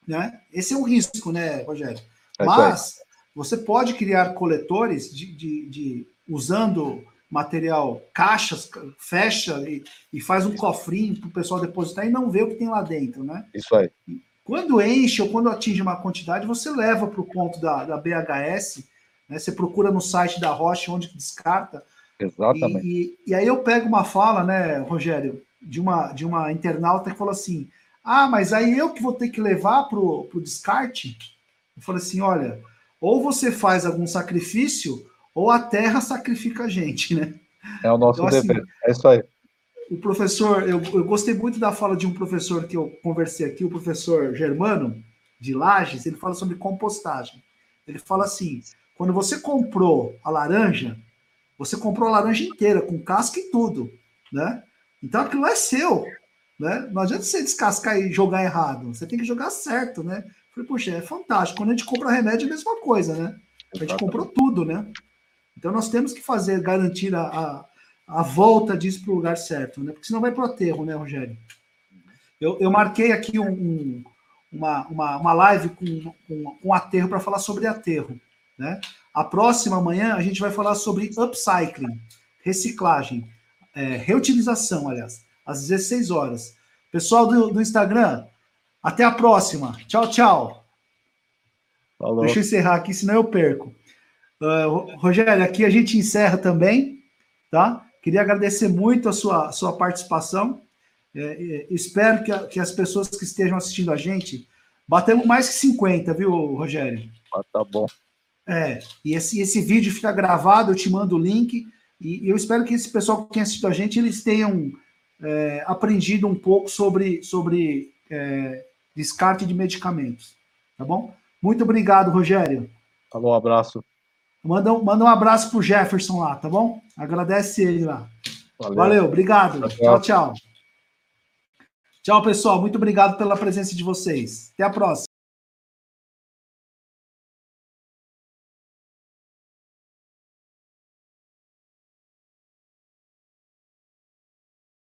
Né? Esse é um risco, né, Rogério? É Mas você pode criar coletores de, de, de usando material, caixas, fecha e, e faz um cofrinho para o pessoal depositar e não vê o que tem lá dentro, né? Isso aí. Quando enche ou quando atinge uma quantidade, você leva para o ponto da, da BHS né? Você procura no site da Roche onde descarta. Exatamente. E, e, e, aí eu pego uma fala, né, Rogério, de uma, de uma internauta que falou assim: Ah, mas aí eu que vou ter que levar para o descarte? Eu falei assim: olha, ou você faz algum sacrifício, ou a terra sacrifica a gente, né? É o nosso então, dever. Assim, é isso aí. O professor, eu, eu gostei muito da fala de um professor que eu conversei aqui, o professor Germano, de Lages, ele fala sobre compostagem. Ele fala assim: quando você comprou a laranja, você comprou a laranja inteira, com casca e tudo, né? Então aquilo é seu, né? Não adianta você descascar e jogar errado, você tem que jogar certo, né? Falei, poxa, é fantástico. Quando a gente compra remédio, é a mesma coisa, né? A gente comprou tudo, né? Então nós temos que fazer, garantir a, a, a volta disso para o lugar certo, né? Porque senão vai para o aterro, né, Rogério? Eu, eu marquei aqui um, um, uma, uma, uma live com, com, com aterro para falar sobre aterro. Né? A próxima manhã a gente vai falar sobre upcycling, reciclagem, é, reutilização, aliás, às 16 horas. Pessoal do, do Instagram, até a próxima. Tchau, tchau. Falou. Deixa eu encerrar aqui, senão eu perco. Uh, Rogério, aqui a gente encerra também, tá? Queria agradecer muito a sua, sua participação. É, é, espero que, a, que as pessoas que estejam assistindo a gente batemos mais que 50, viu, Rogério? Ah, tá bom. É, e esse, esse vídeo fica gravado, eu te mando o link, e, eu espero que esse pessoal que tem assistido a gente, eles tenham é, aprendido um pouco sobre, sobre é, descarte de medicamentos, tá bom? Muito obrigado, Rogério. Falou, um abraço. Manda, manda um abraço pro Jefferson lá, tá bom? Agradece ele lá. Valeu, Valeu obrigado. Tchau, tchau. Tchau, pessoal. Muito obrigado pela presença de vocês. Até a próxima.